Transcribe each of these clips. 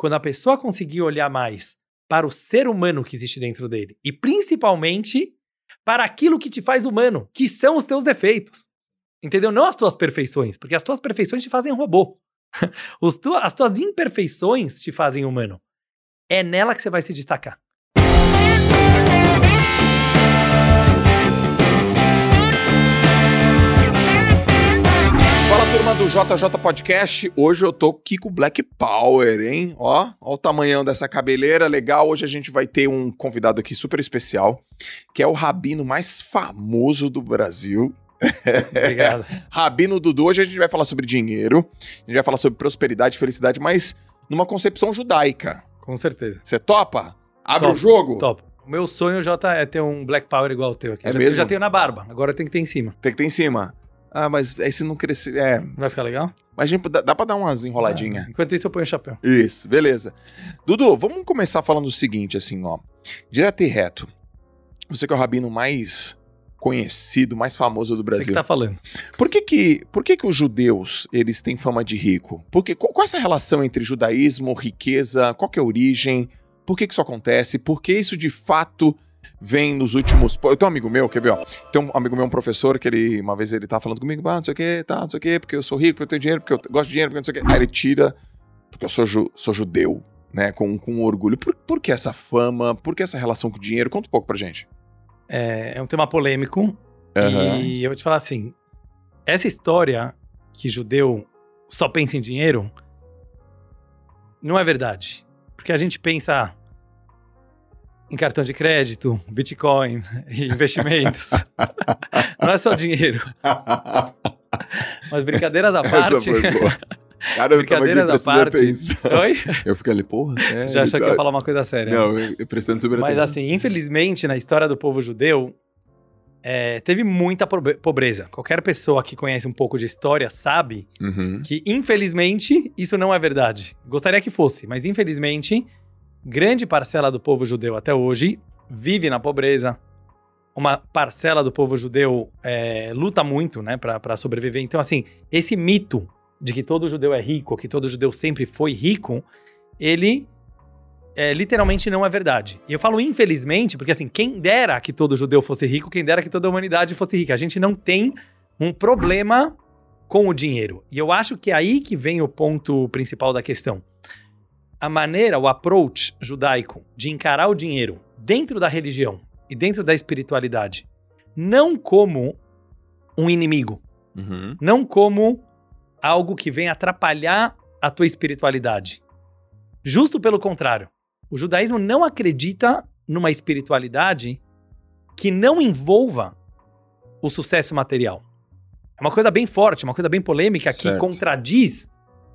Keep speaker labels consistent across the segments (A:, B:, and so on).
A: quando a pessoa conseguir olhar mais para o ser humano que existe dentro dele e principalmente para aquilo que te faz humano, que são os teus defeitos. Entendeu? Não as tuas perfeições, porque as tuas perfeições te fazem robô. as tuas imperfeições te fazem humano. É nela que você vai se destacar.
B: Turma do JJ Podcast. Hoje eu tô aqui com Black Power, hein? Ó, ó o tamanhão dessa cabeleira, legal. Hoje a gente vai ter um convidado aqui super especial, que é o rabino mais famoso do Brasil.
A: Obrigado.
B: rabino Dudu. Hoje a gente vai falar sobre dinheiro, a gente vai falar sobre prosperidade e felicidade, mas numa concepção judaica.
A: Com certeza.
B: Você topa? Abre
A: Top,
B: o jogo?
A: Top. O meu sonho, Jota, é ter um Black Power igual o teu aqui.
B: É
A: já,
B: mesmo?
A: Eu já tenho na barba, agora tem que ter em cima.
B: Tem que ter em cima. Ah, mas aí se não crescer. É.
A: Vai ficar legal?
B: Mas gente, dá, dá pra dar umas enroladinhas.
A: Enquanto isso, eu ponho o chapéu.
B: Isso, beleza. Dudu, vamos começar falando o seguinte, assim, ó. Direto e reto. Você que é o rabino mais conhecido, mais famoso do
A: Você
B: Brasil.
A: que tá falando.
B: Por que que, por que que os judeus, eles têm fama de rico? Porque, qual, qual é essa relação entre judaísmo, riqueza, qual que é a origem? Por que que isso acontece? Por que isso, de fato, vem nos últimos... Eu tenho um amigo meu, quer ver, ó? Tem um amigo meu, um professor, que ele, uma vez ele tava falando comigo, ah, não sei o que, tá, não sei o que, porque eu sou rico, porque eu tenho dinheiro, porque eu gosto de dinheiro, porque não sei o que. Aí ele tira, porque eu sou, ju- sou judeu, né, com, com orgulho. Por, por que essa fama? Por que essa relação com o dinheiro? Conta um pouco pra gente.
A: É, é um tema polêmico.
B: Aham.
A: E eu vou te falar assim: essa história que judeu só pensa em dinheiro não é verdade. Porque a gente pensa em cartão de crédito, Bitcoin e investimentos. não é só dinheiro. Mas brincadeiras à parte.
B: Cara, eu tava aqui
A: brincadeiras à
B: prestando
A: parte.
B: atenção.
A: Oi?
B: Eu fiquei ali, porra, sério,
A: Você já achou que
B: tá?
A: ia falar uma coisa séria?
B: Não, eu, eu prestando super
A: Mas
B: atenção.
A: assim, infelizmente, na história do povo judeu, é, teve muita pobreza. Qualquer pessoa que conhece um pouco de história sabe
B: Uhum.
A: que, infelizmente, isso não é verdade. Gostaria que fosse, mas infelizmente, grande parcela do povo judeu até hoje vive na pobreza. Uma parcela do povo judeu é, luta muito, né, para sobreviver. Então, assim, esse mito de que todo judeu é rico, que todo judeu sempre foi rico, ele é, literalmente não é verdade. E eu falo infelizmente, porque assim, quem dera que todo judeu fosse rico, quem dera que toda a humanidade fosse rica. A gente não tem um problema com o dinheiro. E eu acho que é aí que vem o ponto principal da questão. A maneira, o approach judaico de encarar o dinheiro dentro da religião e dentro da espiritualidade, não como um inimigo,
B: Uhum.
A: não como algo que vem atrapalhar a tua espiritualidade. Justo pelo contrário. O judaísmo não acredita numa espiritualidade que não envolva o sucesso material. É uma coisa bem forte, uma coisa bem polêmica que
B: Certo.
A: contradiz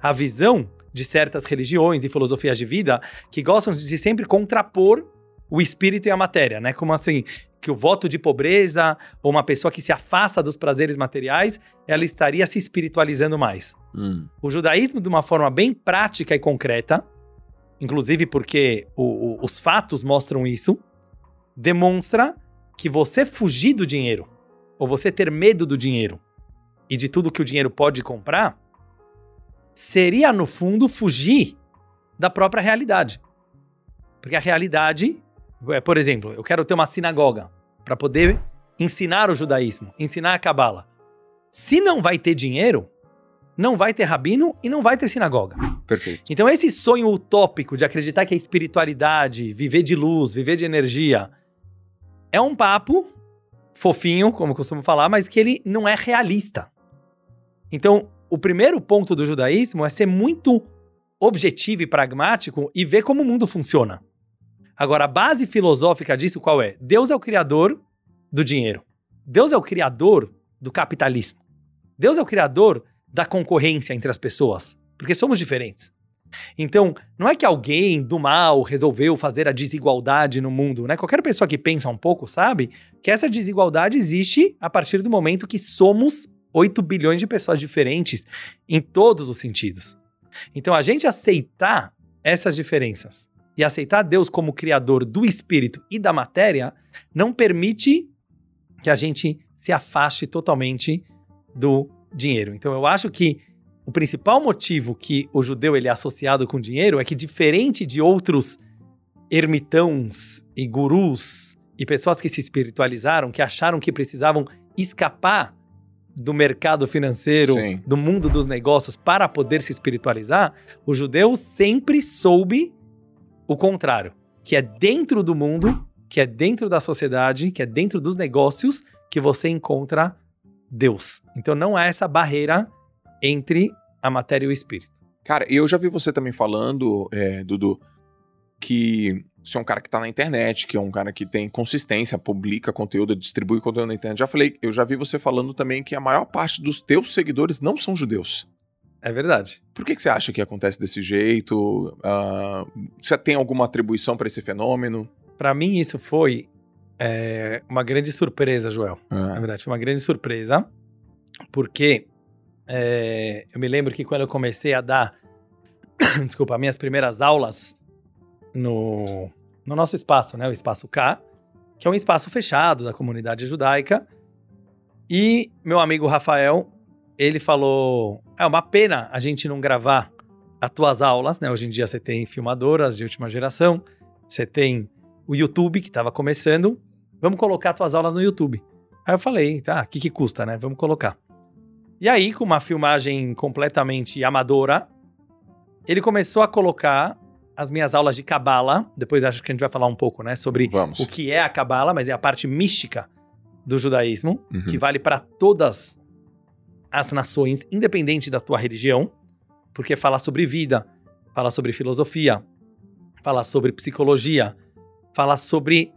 A: a visão de certas religiões e filosofias de vida que gostam de sempre contrapor o espírito e a matéria, né? Como assim, que o voto de pobreza ou uma pessoa que se afasta dos prazeres materiais, ela estaria se espiritualizando mais.
B: Hum.
A: O judaísmo, de uma forma bem prática e concreta, inclusive porque o- o- os fatos mostram isso, demonstra que você fugir do dinheiro, ou você ter medo do dinheiro e de tudo que o dinheiro pode comprar, seria, no fundo, fugir da própria realidade. Porque a realidade, é, por exemplo, eu quero ter uma sinagoga para poder ensinar o judaísmo, ensinar a cabala. Se não vai ter dinheiro, não vai ter rabino e não vai ter sinagoga.
B: Perfeito.
A: Então, esse sonho utópico de acreditar que a espiritualidade, viver de luz, viver de energia, é um papo fofinho, como eu costumo falar, mas que ele não é realista. Então, o primeiro ponto do judaísmo é ser muito objetivo e pragmático e ver como o mundo funciona. Agora, a base filosófica disso qual é? Deus é o criador do dinheiro. Deus é o criador do capitalismo. Deus é o criador da concorrência entre as pessoas, porque somos diferentes. Então, não é que alguém do mal resolveu fazer a desigualdade no mundo, né? Qualquer pessoa que pensa um pouco sabe que essa desigualdade existe a partir do momento que somos 8 bilhões de pessoas diferentes em todos os sentidos. Então, a gente aceitar essas diferenças e aceitar Deus como criador do espírito e da matéria não permite que a gente se afaste totalmente do dinheiro. Então eu acho que o principal motivo que o judeu ele é associado com dinheiro é que, diferente de outros ermitãos e gurus e pessoas que se espiritualizaram, que acharam que precisavam escapar do mercado financeiro,
B: Sim.
A: do mundo dos negócios para poder se espiritualizar, o judeu sempre soube o contrário, que é dentro do mundo, que é dentro da sociedade, que é dentro dos negócios que você encontra Deus. Então não há essa barreira entre a matéria e o espírito.
B: Cara, eu já vi você também falando, é, Dudu, que você é um cara que tá na internet, que é um cara que tem consistência, publica conteúdo, distribui conteúdo na internet. Já falei, eu já vi você falando também que a maior parte dos teus seguidores não são judeus.
A: É verdade.
B: Por que, que você acha que acontece desse jeito? Ah, você tem alguma atribuição para esse fenômeno?
A: Para mim isso foi é, uma grande surpresa, Joel. Na
B: Ah,
A: verdade, foi uma grande surpresa, porque é, eu me lembro que quando eu comecei a dar, desculpa, minhas primeiras aulas no, no nosso espaço, né, o Espaço K, que é um espaço fechado da comunidade judaica, e meu amigo Rafael, ele falou, é uma pena a gente não gravar as tuas aulas, né, hoje em dia você tem filmadoras de última geração, você tem o YouTube que estava começando, vamos colocar tuas aulas no YouTube. Aí eu falei, tá, o que, que custa, né? Vamos colocar. E aí, com uma filmagem completamente amadora, ele começou a colocar as minhas aulas de cabala. Depois acho que a gente vai falar um pouco, né, sobre
B: Vamos.
A: o que é a cabala, mas é a parte mística do judaísmo,
B: Uhum.
A: que vale para todas as nações, independente da tua religião, porque fala sobre vida, fala sobre filosofia, fala sobre psicologia, fala sobre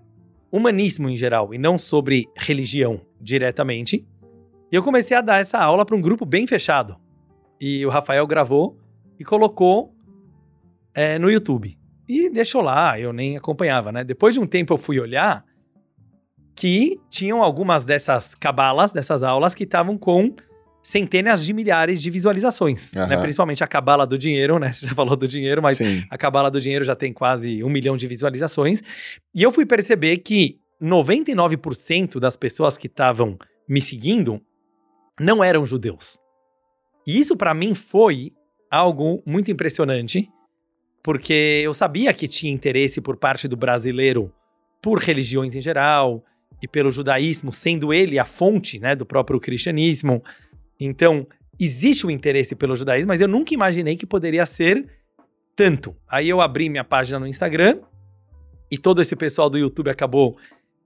A: humanismo em geral e não sobre religião diretamente. E eu comecei a dar essa aula para um grupo bem fechado. E o Rafael gravou e colocou é, no YouTube. E deixou lá, eu nem acompanhava, né? Depois de um tempo eu fui olhar que tinham algumas dessas cabalas, dessas aulas, que estavam com centenas de milhares de visualizações. Né?
B: Aham.
A: Principalmente a cabala do dinheiro, né? Você já falou do dinheiro, mas
B: Sim.
A: a Cabala do Dinheiro já tem quase um milhão de visualizações. E eu fui perceber que 99% das pessoas que estavam me seguindo não eram judeus. E isso para mim foi algo muito impressionante, porque eu sabia que tinha interesse por parte do brasileiro por religiões em geral e pelo judaísmo, sendo ele a fonte né, do próprio cristianismo. Então, existe o interesse pelo judaísmo, mas eu nunca imaginei que poderia ser tanto. Aí eu abri minha página no Instagram e todo esse pessoal do YouTube acabou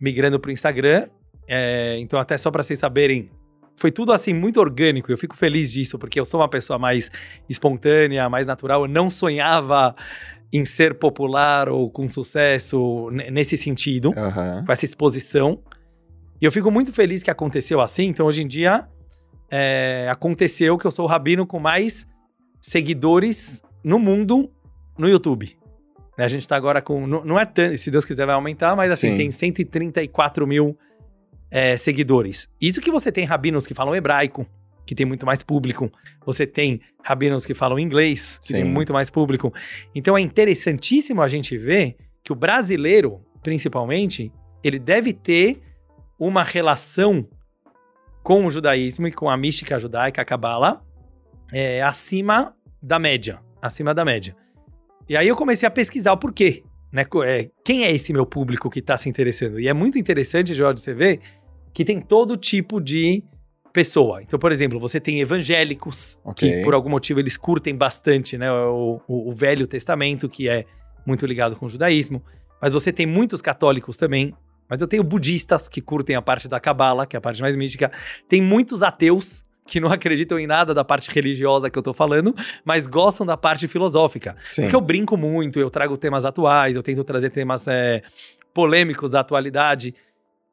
A: migrando para o Instagram. É, então, até só para vocês saberem, foi tudo assim muito orgânico. Eu fico feliz disso, porque eu sou uma pessoa mais espontânea, mais natural. Eu não sonhava em ser popular ou com sucesso nesse sentido
B: Aham.
A: com essa exposição. E eu fico muito feliz que aconteceu assim. Então, hoje em dia, é, aconteceu que eu sou o rabino com mais seguidores no mundo no YouTube. A gente tá agora com. Não, é tanto, se Deus quiser vai aumentar, mas assim,
B: Sim.
A: tem 134 mil é, seguidores. Isso que você tem rabinos que falam hebraico, que tem muito mais público. Você tem rabinos que falam inglês, que tem
B: Sim.
A: muito mais público. Então é interessantíssimo a gente ver que o brasileiro, principalmente, ele deve ter uma relação com o judaísmo e com a mística judaica, a Kabbalah, é, acima da média. Acima da média. E aí eu comecei a pesquisar o porquê. Né? É, quem é esse meu público que está se interessando? E é muito interessante, Jorge, você ver que tem todo tipo de pessoa. Então, por exemplo, você tem evangélicos,
B: Ok.
A: que por algum motivo eles curtem bastante né, o, o- o Velho Testamento, que é muito ligado com o judaísmo. Mas você tem muitos católicos também. Mas eu tenho budistas que curtem a parte da Cabala, que é a parte mais mística. Tem muitos ateus que não acreditam em nada da parte religiosa que eu tô falando, mas gostam da parte filosófica.
B: Sim.
A: Porque eu brinco muito, eu trago temas atuais, eu tento trazer temas é, polêmicos da atualidade.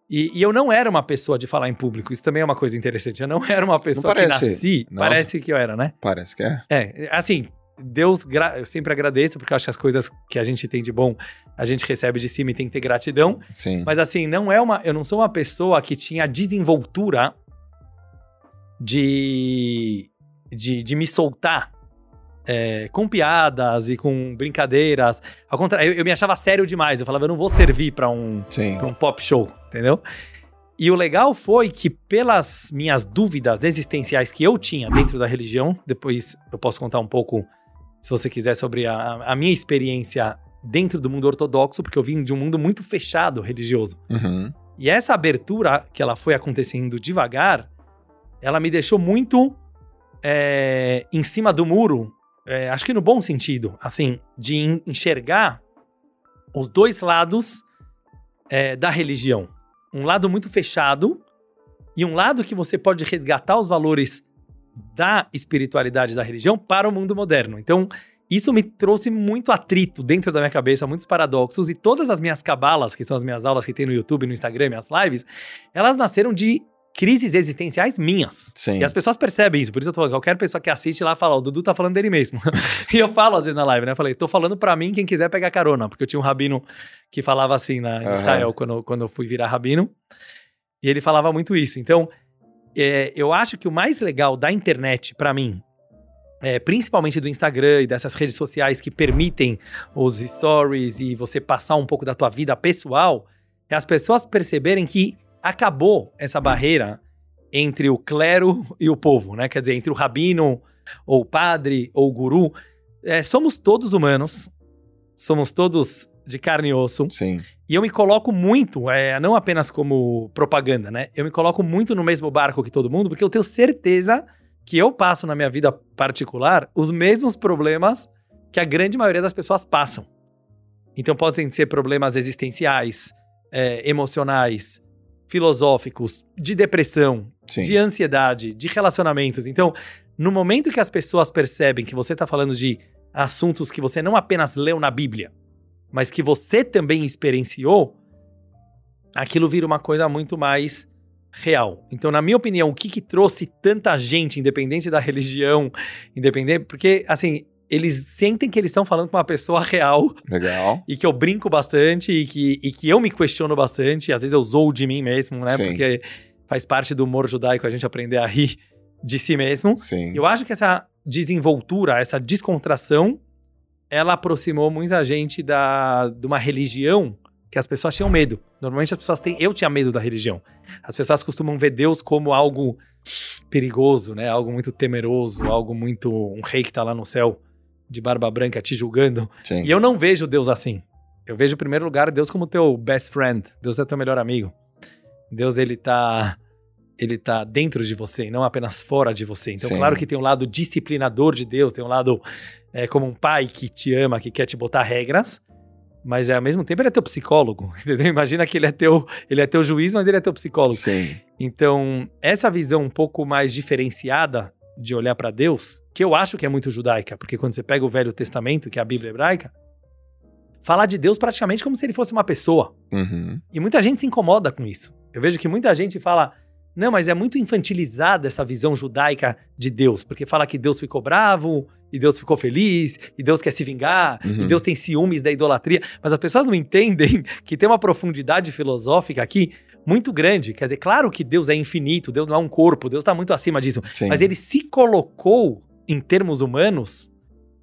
A: E, e eu não era uma pessoa de falar em público, isso também é uma coisa interessante. Eu não era uma pessoa que nasci,
B: Nossa.
A: parece que eu era, né?
B: Parece que é.
A: É, assim, Deus, eu sempre agradeço, porque eu acho que as coisas que a gente tem de bom, a gente recebe de cima e tem que ter gratidão.
B: Sim.
A: Mas assim, não é uma. Eu não sou uma pessoa que tinha desenvoltura de. de, de me soltar é, com piadas e com brincadeiras. Ao contrário, eu, eu me achava sério demais. Eu falava, eu não vou servir pra um, um pop show, entendeu? E o legal foi que, pelas minhas dúvidas existenciais que eu tinha dentro da religião, depois eu posso contar um pouco, se você quiser, sobre a, a minha experiência dentro do mundo ortodoxo, porque eu vim de um mundo muito fechado religioso.
B: Uhum.
A: E essa abertura, que ela foi acontecendo devagar, ela me deixou muito é, em cima do muro, é, acho que no bom sentido, assim, de enxergar os dois lados é, da religião um lado muito fechado e um lado que você pode resgatar os valores da espiritualidade da religião para o mundo moderno. Então, isso me trouxe muito atrito dentro da minha cabeça, muitos paradoxos, e todas as minhas cabalas, que são as minhas aulas que tem no YouTube, no Instagram, minhas lives, elas nasceram de crises existenciais minhas.
B: Sim.
A: E as pessoas percebem isso, por isso eu tô falando, qualquer pessoa que assiste lá fala, o Dudu tá falando dele mesmo. e eu falo às vezes na live, né? Eu falei, tô falando para mim quem quiser pegar carona, porque eu tinha um rabino que falava assim na, em
B: Aham.
A: Israel, quando, quando eu fui virar rabino, e ele falava muito isso. Então, é, eu acho que o mais legal da internet, para mim, é, principalmente do Instagram e dessas redes sociais que permitem os stories e você passar um pouco da tua vida pessoal, é as pessoas perceberem que acabou essa barreira entre o clero e o povo, né? Quer dizer, entre o rabino, ou o padre, ou o guru. É, somos todos humanos, somos todos de carne e osso.
B: Sim.
A: E eu me coloco muito, é, não apenas como propaganda, né? Eu me coloco muito no mesmo barco que todo mundo, porque eu tenho certeza que eu passo na minha vida particular os mesmos problemas que a grande maioria das pessoas passam. Então podem ser problemas existenciais, é, emocionais, filosóficos, de depressão,
B: Sim.
A: de ansiedade, de relacionamentos. Então, no momento que as pessoas percebem que você está falando de assuntos que você não apenas leu na Bíblia, mas que você também experienciou, aquilo vira uma coisa muito mais real. Então, na minha opinião, o que, que trouxe tanta gente, independente da religião, independente, porque assim, eles sentem que eles estão falando com uma pessoa real
B: Legal.
A: e que eu brinco bastante e que, e que eu me questiono bastante. Às vezes eu zoo de mim mesmo, né?
B: Sim.
A: Porque faz parte do humor judaico a gente aprender a rir de si mesmo.
B: Sim.
A: Eu acho que essa desenvoltura, essa descontração, ela aproximou muita gente da, de uma religião que as pessoas tinham medo. Normalmente as pessoas têm. Eu tinha medo da religião. As pessoas costumam ver Deus como algo perigoso, né? Algo muito temeroso, algo muito. um rei que tá lá no céu de barba branca te julgando.
B: Sim.
A: E eu não vejo Deus assim. Eu vejo, em primeiro lugar, Deus como teu best friend. Deus é teu melhor amigo. Deus, ele tá. Ele tá dentro de você e não apenas fora de você. Então,
B: Sim.
A: claro que tem um lado disciplinador de Deus, tem um lado é, como um pai que te ama, que quer te botar regras, mas é, ao mesmo tempo ele é teu psicólogo, entendeu? Imagina que ele é teu, ele é teu juiz, mas ele é teu psicólogo.
B: Sim.
A: Então, essa visão um pouco mais diferenciada de olhar para Deus, que eu acho que é muito judaica, porque quando você pega o Velho Testamento, que é a Bíblia hebraica, fala de Deus praticamente como se ele fosse uma pessoa.
B: Uhum.
A: E muita gente se incomoda com isso. Eu vejo que muita gente fala: não, mas é muito infantilizada essa visão judaica de Deus, porque fala que Deus ficou bravo, e Deus ficou feliz, e Deus quer se vingar,
B: Uhum.
A: e Deus tem ciúmes da idolatria. Mas as pessoas não entendem que tem uma profundidade filosófica aqui muito grande. Quer dizer, claro que Deus é infinito, Deus não é um corpo, Deus está muito acima disso.
B: Sim.
A: Mas ele se colocou em termos humanos,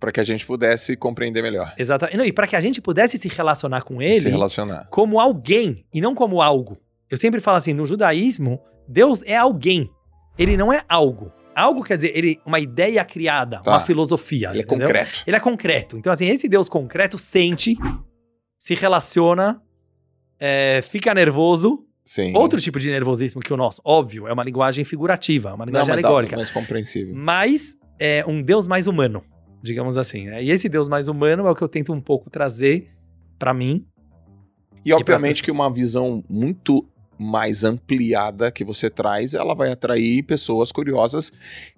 B: Para que a gente pudesse compreender melhor.
A: exatamente. Não, e para que a gente pudesse se relacionar com
B: Se
A: ele
B: relacionar.
A: como alguém e não como algo. Eu sempre falo assim, no judaísmo, Deus é alguém. Ele não é algo. Algo quer dizer, ele uma ideia criada,
B: Tá.
A: uma filosofia.
B: Ele é
A: entendeu?
B: concreto.
A: Ele é concreto. Então, assim, esse Deus concreto sente, se relaciona, é, fica nervoso.
B: Sim.
A: Outro tipo de nervosismo que o nosso, óbvio, é uma linguagem figurativa, uma
B: Não,
A: linguagem
B: mas dá-
A: alegórica.
B: mais compreensível.
A: Mas é um Deus mais humano, digamos assim. né? E esse Deus mais humano é o que eu tento um pouco trazer pra mim.
B: E obviamente
A: pras
B: que uma visão muito mais ampliada que você traz, ela vai atrair pessoas curiosas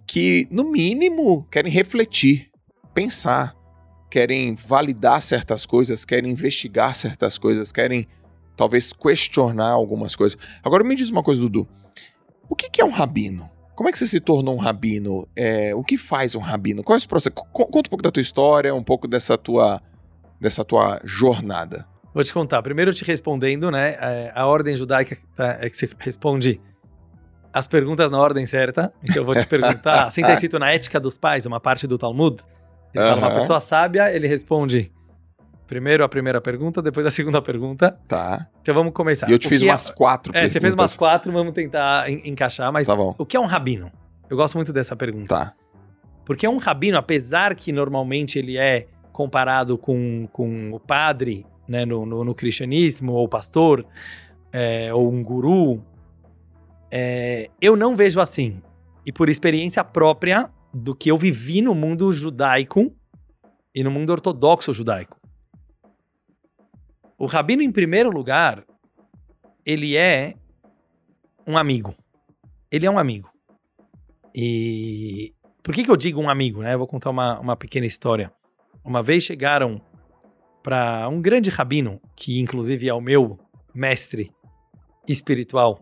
B: que, no mínimo, querem refletir, pensar, querem validar certas coisas, querem investigar certas coisas, querem talvez questionar algumas coisas. Agora me diz uma coisa, Dudu. O que que é um rabino? Como é que você se tornou um rabino? É, o que faz um rabino? Qual é esse processo? Co- Conta um pouco da tua história, um pouco dessa tua, dessa tua jornada.
A: Vou te contar. Primeiro, te respondendo, né? é, a ordem judaica tá, é que você responde as perguntas na ordem certa. Então, eu vou te perguntar. Assim está escrito na Ética dos Pais, uma parte do Talmud. Ele fala, uma pessoa sábia, ele responde Primeiro a primeira pergunta, depois a segunda pergunta.
B: Tá.
A: Então vamos começar.
B: E eu te
A: O
B: fiz
A: é-
B: umas quatro
A: É, você fez
B: perguntas.
A: umas quatro, vamos tentar en- encaixar. Mas
B: Tá bom.
A: o que é um rabino? Eu gosto muito dessa pergunta.
B: Tá.
A: Porque um rabino, apesar que normalmente ele é comparado com, com o padre, né, no, no, no cristianismo, ou pastor, é, ou um guru, é, eu não vejo assim. E por experiência própria do que eu vivi no mundo judaico e no mundo ortodoxo judaico. O rabino, em primeiro lugar, ele é um amigo. Ele é um amigo. E por que, que eu digo um amigo, né? Eu vou contar uma, uma pequena história. Uma vez chegaram para um grande rabino, que inclusive é o meu mestre espiritual,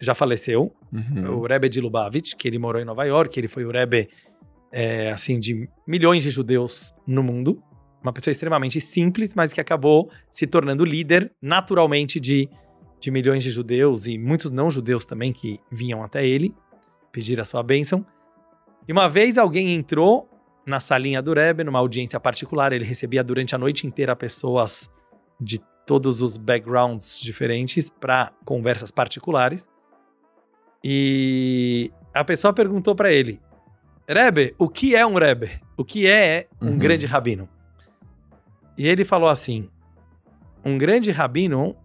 A: já faleceu,
B: Uhum.
A: o Rebbe de Lubavitch, que ele morou em Nova York, ele foi o Rebbe, é, assim, de milhões de judeus no mundo. Uma pessoa extremamente simples, mas que acabou se tornando líder naturalmente de, de milhões de judeus e muitos não judeus também que vinham até ele pedir a sua bênção. E uma vez alguém entrou na salinha do Rebbe, numa audiência particular, ele recebia durante a noite inteira pessoas de todos os backgrounds diferentes para conversas particulares. E a pessoa perguntou para ele: Rebbe, o que é um Rebbe? O que é um
B: Uhum.
A: grande rabino? E ele falou assim: um grande rabino,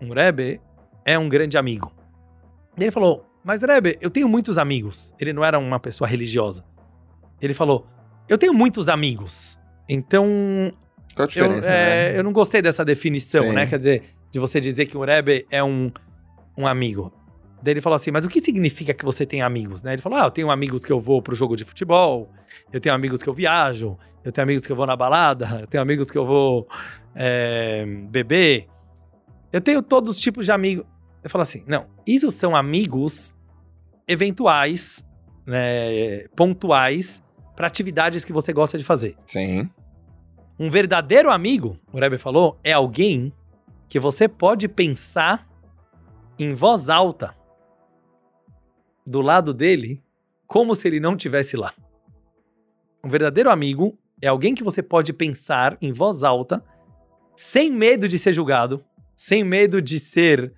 A: um Rebbe, é um grande amigo. E ele falou: Mas Rebbe, eu tenho muitos amigos. Ele não era uma pessoa religiosa. Ele falou: Eu tenho muitos amigos. Então,
B: Qual a
A: eu,
B: diferença,
A: é,
B: né?
A: eu não gostei dessa definição,
B: Sim.
A: né? Quer dizer, de você dizer que um Rebbe é um, um amigo. Daí ele falou assim, mas o que significa que você tem amigos, né? Ele falou, ah, eu tenho amigos que eu vou pro jogo de futebol, eu tenho amigos que eu viajo, eu tenho amigos que eu vou na balada, eu tenho amigos que eu vou é, beber. Eu tenho todos os tipos de amigos. Eu falo assim, não, isso são amigos eventuais, né, pontuais, para atividades que você gosta de fazer.
B: Sim.
A: Um verdadeiro amigo, o Rebbe falou, é alguém que você pode pensar em voz alta do lado dele, como se ele não tivesse lá. Um verdadeiro amigo é alguém que você pode pensar em voz alta, sem medo de ser julgado, sem medo de ser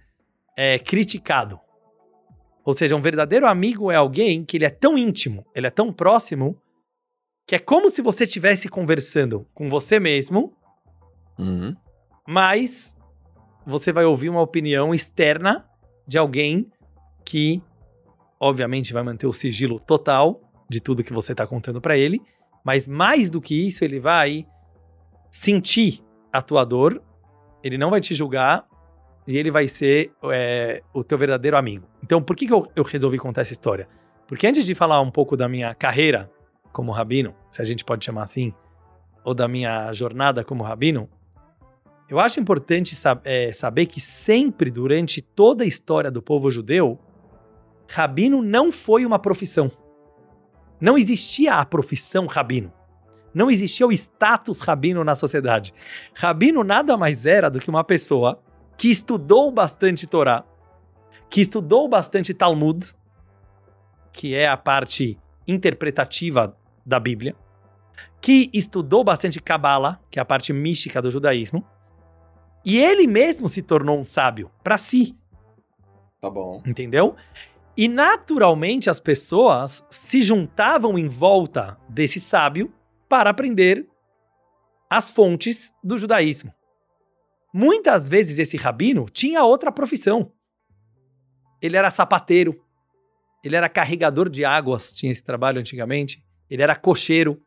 A: é, criticado. Ou seja, um verdadeiro amigo é alguém que ele é tão íntimo, ele é tão próximo, que é como se você estivesse conversando com você mesmo,
B: Uhum.
A: mas você vai ouvir uma opinião externa de alguém que, obviamente, vai manter o sigilo total de tudo que você está contando para ele, mas mais do que isso, ele vai sentir a tua dor, ele não vai te julgar e ele vai ser é, o teu verdadeiro amigo. Então, por que, que eu, eu resolvi contar essa história? Porque antes de falar um pouco da minha carreira como rabino, se a gente pode chamar assim, ou da minha jornada como rabino, eu acho importante sab- é, saber que sempre durante toda a história do povo judeu, rabino não foi uma profissão. Não existia a profissão rabino. Não existia o status rabino na sociedade. Rabino nada mais era do que uma pessoa que estudou bastante Torá, que estudou bastante Talmud, que é a parte interpretativa da Bíblia, que estudou bastante Kabbalah, que é a parte mística do judaísmo, e ele mesmo se tornou um sábio para si,
B: Tá bom.
A: entendeu? E naturalmente as pessoas se juntavam em volta desse sábio para aprender as fontes do judaísmo. Muitas vezes esse rabino tinha outra profissão. Ele era sapateiro, ele era carregador de águas, tinha esse trabalho antigamente, ele era cocheiro.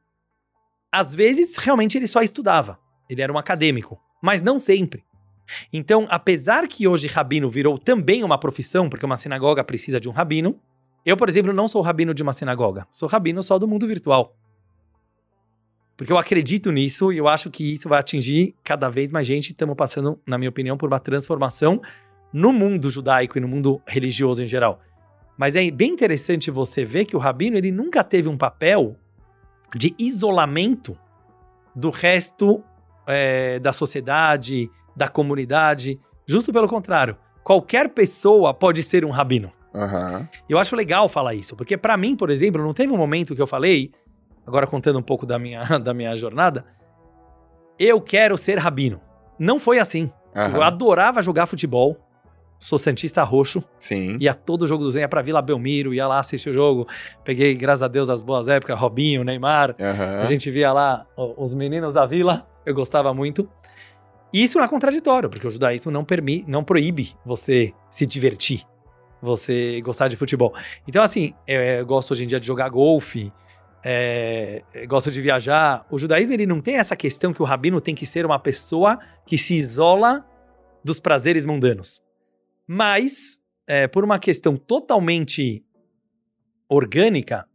A: Às vezes, realmente, ele só estudava, ele era um acadêmico, mas não sempre. Então, apesar que hoje rabino virou também uma profissão, porque uma sinagoga precisa de um rabino, eu, por exemplo, não sou rabino de uma sinagoga, sou rabino só do mundo virtual. Porque eu acredito nisso e eu acho que isso vai atingir cada vez mais gente. Estamos passando, na minha opinião, por uma transformação no mundo judaico e no mundo religioso em geral. Mas é bem interessante você ver que o rabino ele nunca teve um papel de isolamento do resto é, da sociedade, da comunidade. Justo pelo contrário, qualquer pessoa pode ser um rabino.
B: Aham.
A: Eu acho legal falar isso, porque para mim, por exemplo, não teve um momento que eu falei, agora contando um pouco da minha, da minha jornada, eu quero ser rabino. Não foi assim.
B: Aham.
A: Eu adorava jogar futebol. Sou Santista roxo.
B: Sim.
A: Ia todo jogo do Zen, ia pra Vila Belmiro, ia lá assistir o jogo. Peguei, graças a Deus, as boas épocas, Robinho, Neymar.
B: Aham.
A: A gente via lá os meninos da vila, eu gostava muito. Isso não é contraditório, porque o judaísmo não, não proíbe você se divertir, você gostar de futebol. Então, assim, eu, eu gosto hoje em dia de jogar golfe, é, eu gosto de viajar. O judaísmo ele não tem essa questão que o rabino tem que ser uma pessoa que se isola dos prazeres mundanos. Mas, é, por uma questão totalmente orgânica,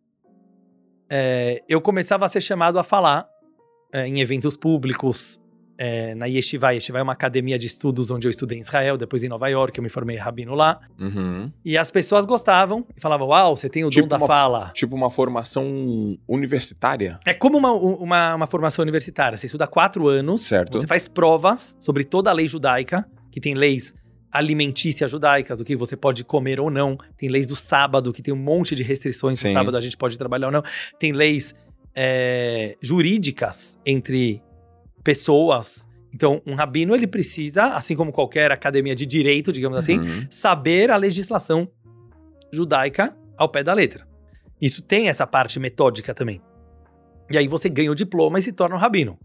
A: é, eu começava a ser chamado a falar é, em eventos públicos, é, na Yeshiva. Yeshiva é uma academia de estudos onde eu estudei em Israel, depois em Nova York, eu me formei rabino lá.
B: Uhum.
A: E as pessoas gostavam e falavam: Uau, você tem o
B: Tipo
A: dom da
B: uma-
A: fala.
B: Tipo uma formação universitária.
A: É como uma, uma, uma formação universitária. Você estuda quatro anos,
B: Certo.
A: você faz provas sobre toda a lei judaica, que tem leis alimentícias judaicas, do que você pode comer ou não. Tem leis do sábado, que tem um monte de restrições.
B: Sim.
A: No sábado a gente pode trabalhar ou não. Tem leis é, jurídicas entre pessoas. Então, um rabino, ele precisa, assim como qualquer academia de direito, digamos assim,
B: Uhum.
A: saber a legislação judaica ao pé da letra. Isso tem essa parte metódica também. E aí você ganha o diploma e se torna um rabino.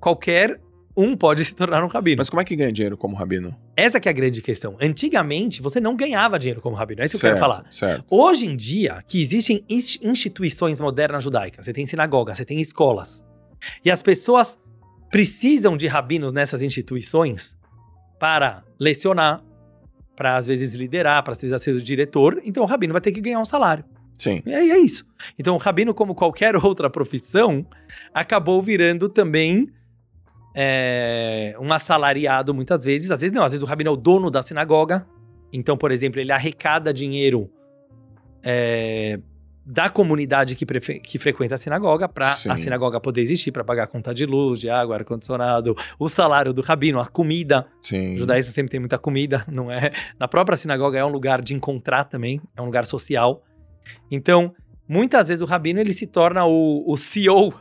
A: Qualquer um pode se tornar um rabino.
B: Mas como é que ganha dinheiro como rabino?
A: Essa que é a grande questão. Antigamente, você não ganhava dinheiro como rabino. É isso que eu quero falar.
B: Certo.
A: Hoje em dia, que existem ins- instituições modernas judaicas, você tem sinagoga, você tem escolas, e as pessoas precisam de rabinos nessas instituições para lecionar, para às vezes liderar, para ser o diretor, então o rabino vai ter que ganhar um salário.
B: Sim.
A: E aí é isso. Então o rabino, como qualquer outra profissão, acabou virando também é, um assalariado muitas vezes. Às vezes não, às vezes o rabino é o dono da sinagoga. Então, por exemplo, ele arrecada dinheiro é, da comunidade que, que frequenta a sinagoga para a sinagoga poder existir, para pagar a conta de luz, de água, ar-condicionado, o salário do rabino, a comida.
B: Sim.
A: O judaísmo sempre tem muita comida, não é? Na própria sinagoga é um lugar de encontrar também, é um lugar social. Então, muitas vezes o rabino ele se torna o, o CEO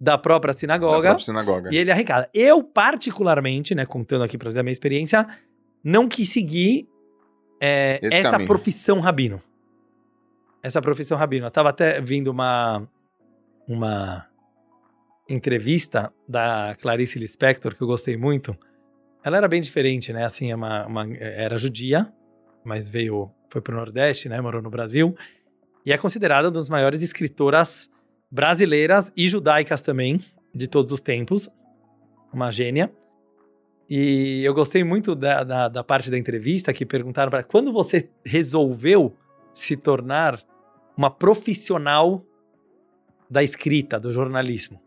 A: da própria
B: Da
A: sinagoga
B: própria sinagoga.
A: e ele arrecada. Eu, particularmente, né, contando aqui pra dizer a minha experiência, não quis seguir é, essa
B: caminho.
A: profissão rabino. Essa profissão rabino. Eu tava até vindo uma, uma entrevista da Clarice Lispector, que eu gostei muito. Ela era bem diferente, né? Assim, é uma, uma- era judia, mas veio, foi pro Nordeste, né? Morou no Brasil. E é considerada uma das maiores escritoras brasileiras e judaicas também, de todos os tempos. Uma gênia. E eu gostei muito da, da, da parte da entrevista que perguntaram para quando você resolveu se tornar uma profissional da escrita, do jornalismo.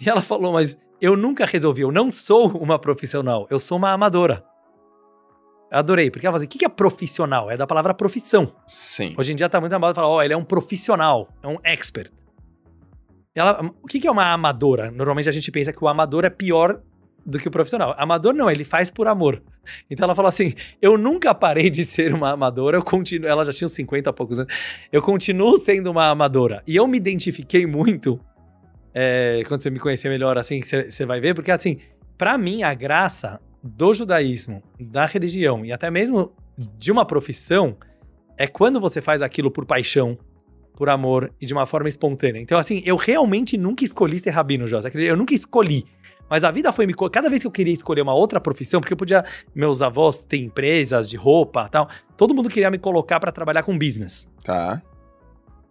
A: E ela falou, mas eu nunca resolvi, eu não sou uma profissional, eu sou uma amadora. Eu adorei, porque ela falou assim, o que é profissional? É da palavra profissão.
B: Sim.
A: Hoje em dia tá muito amado falar, ó, ele é um profissional, é um expert. Ela, o que é uma amadora? Normalmente a gente pensa que o amador é pior do que o profissional. Amador não, ele faz por amor. Então ela falou assim: eu nunca parei de ser uma amadora, eu continuo. Ela já tinha uns 50 e poucos anos. Eu continuo sendo uma amadora. E eu me identifiquei muito. é, quando você me conhecer melhor, assim, você vai ver, porque assim, pra mim, a graça do judaísmo, da religião e até mesmo de uma profissão é quando você faz aquilo por paixão, por amor e de uma forma espontânea. Então, assim, eu realmente nunca escolhi ser rabino, José. Eu nunca escolhi. Mas a vida foi me. Cada vez que eu queria escolher uma outra profissão, porque eu podia. Meus avós têm empresas de roupa tal. Todo mundo queria me colocar pra trabalhar com business.
B: Tá.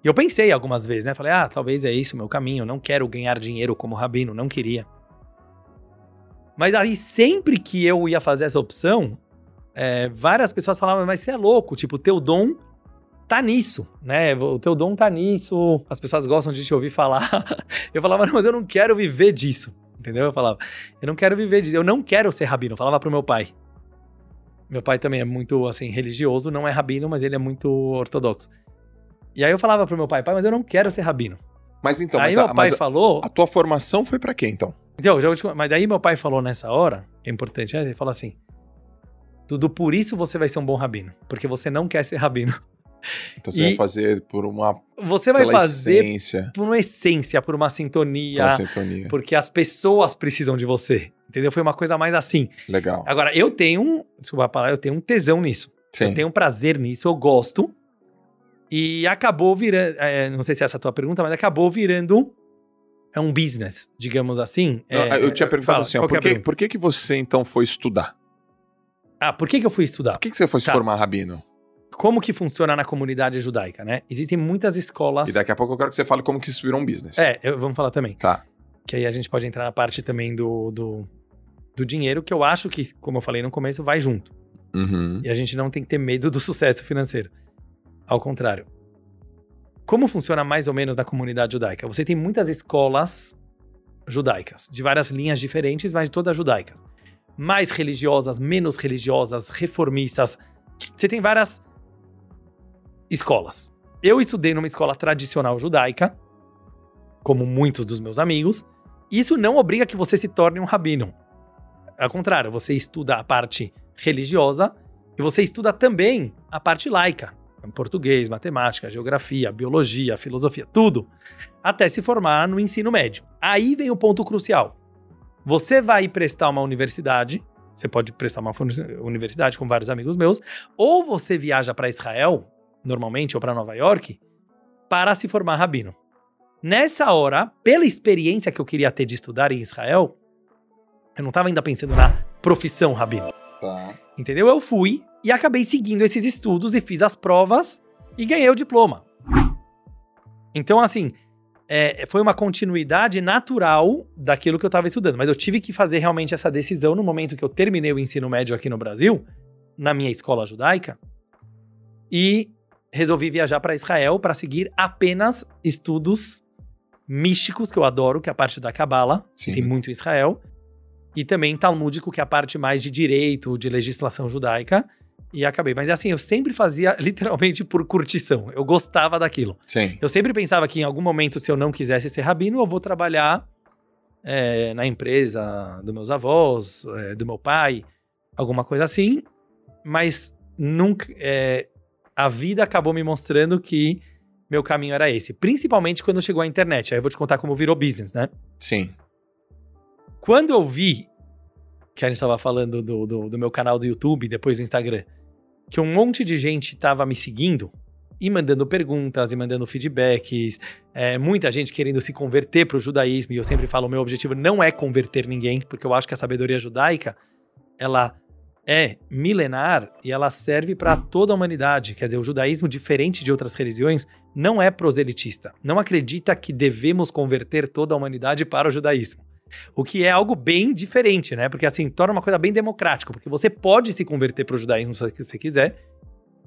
A: E eu pensei algumas vezes, né? Falei, ah, talvez é isso o meu caminho. Não quero ganhar dinheiro como rabino, não queria. Mas aí, sempre que eu ia fazer essa opção, é, várias pessoas falavam, mas você é louco, tipo, o teu dom tá nisso, né? O teu dom tá nisso, as pessoas gostam de te ouvir falar. Eu falava, não, mas eu não quero viver disso, entendeu? Eu falava, eu não quero viver disso, eu não quero ser rabino. Eu falava pro meu pai. Meu pai também é muito, assim, religioso, não é rabino, mas ele é muito ortodoxo. E aí eu falava pro meu pai, pai, mas eu não quero ser rabino.
B: Mas então,
A: aí
B: mas,
A: meu
B: a,
A: pai
B: mas
A: falou,
B: a tua formação foi pra quê, então?
A: então, já vou te mas daí meu pai falou nessa hora, que é importante, né? ele falou assim: Tudo por isso você vai ser um bom rabino, porque você não quer ser rabino.
B: Então você
A: E-
B: vai fazer por uma
A: Você vai fazer
B: essência,
A: por uma essência, por uma sintonia,
B: pela sintonia.
A: porque as pessoas precisam de você. Entendeu? Foi uma coisa mais assim.
B: Legal.
A: Agora, eu tenho, um- desculpa a palavra, eu tenho um tesão nisso.
B: Sim.
A: Eu tenho um prazer nisso, eu gosto. E acabou virando, é, não sei se é essa a tua pergunta, mas acabou virando é um business, digamos assim.
B: Não,
A: É,
B: eu tinha perguntado
A: fala,
B: assim, ó,
A: é
B: por, que, por que, que você então foi estudar?
A: Ah, por que, que eu fui estudar?
B: Por que, que você foi se
A: Tá.
B: formar rabino?
A: Como que funciona na comunidade judaica, né? Existem muitas escolas...
B: E daqui a pouco eu quero que você fale como que isso virou um business.
A: É, eu- vamos falar também.
B: Tá.
A: Que aí a gente pode entrar na parte também do, do, do dinheiro, que eu acho que, como eu falei no começo, vai junto.
B: Uhum.
A: E a gente não tem que ter medo do sucesso financeiro. Ao contrário. Como funciona mais ou menos na comunidade judaica? Você tem muitas escolas judaicas, de várias linhas diferentes, mas todas judaicas. Mais religiosas, menos religiosas, reformistas. Você tem várias escolas. Eu estudei numa escola tradicional judaica, como muitos dos meus amigos. Isso não obriga que você se torne um rabino. Ao contrário, você estuda a parte religiosa e você estuda também a parte laica. Português, matemática, geografia, biologia, filosofia, tudo. Até se formar no ensino médio. Aí vem o ponto crucial. Você vai prestar uma universidade, você pode prestar uma universidade com vários amigos meus, ou você viaja para Israel, normalmente, ou para Nova York, para se formar rabino. Nessa hora, pela experiência que eu queria ter de estudar em Israel, eu não estava ainda pensando na profissão rabino.
B: Tá.
A: Entendeu? Eu fui e acabei seguindo esses estudos e fiz as provas e ganhei o diploma. Então, assim, é, foi uma continuidade natural daquilo que eu estava estudando. Mas eu tive que fazer realmente essa decisão no momento que eu terminei o ensino médio aqui no Brasil, na minha escola judaica, e resolvi viajar para Israel para seguir apenas estudos místicos, que eu adoro, que é a parte da Kabbalah, que
B: Sim.
A: tem muito em Israel, e também talmúdico, que é a parte mais de direito, de legislação judaica, e acabei. Mas assim, eu sempre fazia literalmente por curtição, eu gostava daquilo.
B: Sim.
A: Eu sempre pensava que em algum momento, se eu não quisesse ser rabino, eu vou trabalhar é, na empresa dos meus avós, é, do meu pai, alguma coisa assim, mas nunca. é, a vida acabou me mostrando que meu caminho era esse. Principalmente quando chegou a internet. Aí eu vou te contar como virou business, né?
B: Sim.
A: Quando eu vi que a gente estava falando do, do, do meu canal do YouTube, depois do Instagram, que um monte de gente estava me seguindo e mandando perguntas e mandando feedbacks, é, muita gente querendo se converter para o judaísmo, e eu sempre falo, meu objetivo não é converter ninguém, porque eu acho que a sabedoria judaica, ela é milenar e ela serve para toda a humanidade. Quer dizer, o judaísmo, diferente de outras religiões, não é proselitista. Não acredita que devemos converter toda a humanidade para o judaísmo. O que é algo bem diferente, né? Porque assim, torna uma coisa bem democrática, porque você pode se converter para o judaísmo se você quiser,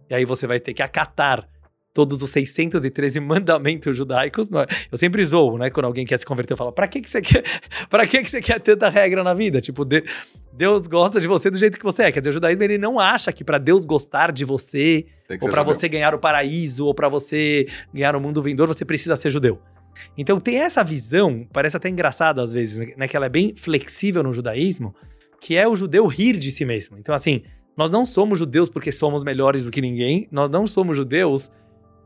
A: e aí você vai ter que acatar todos os 613 mandamentos judaicos. não é? Eu sempre zoo, né? Quando alguém quer se converter, eu falo, pra que, que você quer? Para que, que você quer tanta regra na vida? Tipo, de- Deus gosta de você do jeito que você é. Quer dizer, o judaísmo ele não acha que para Deus gostar de você, ou para você ganhar o paraíso, ou para você ganhar o mundo vindouro, você precisa ser judeu. Então tem essa visão, parece até engraçada às vezes, né, que ela é bem flexível no judaísmo, que é o judeu rir de si mesmo. Então assim, nós não somos judeus porque somos melhores do que ninguém, nós não somos judeus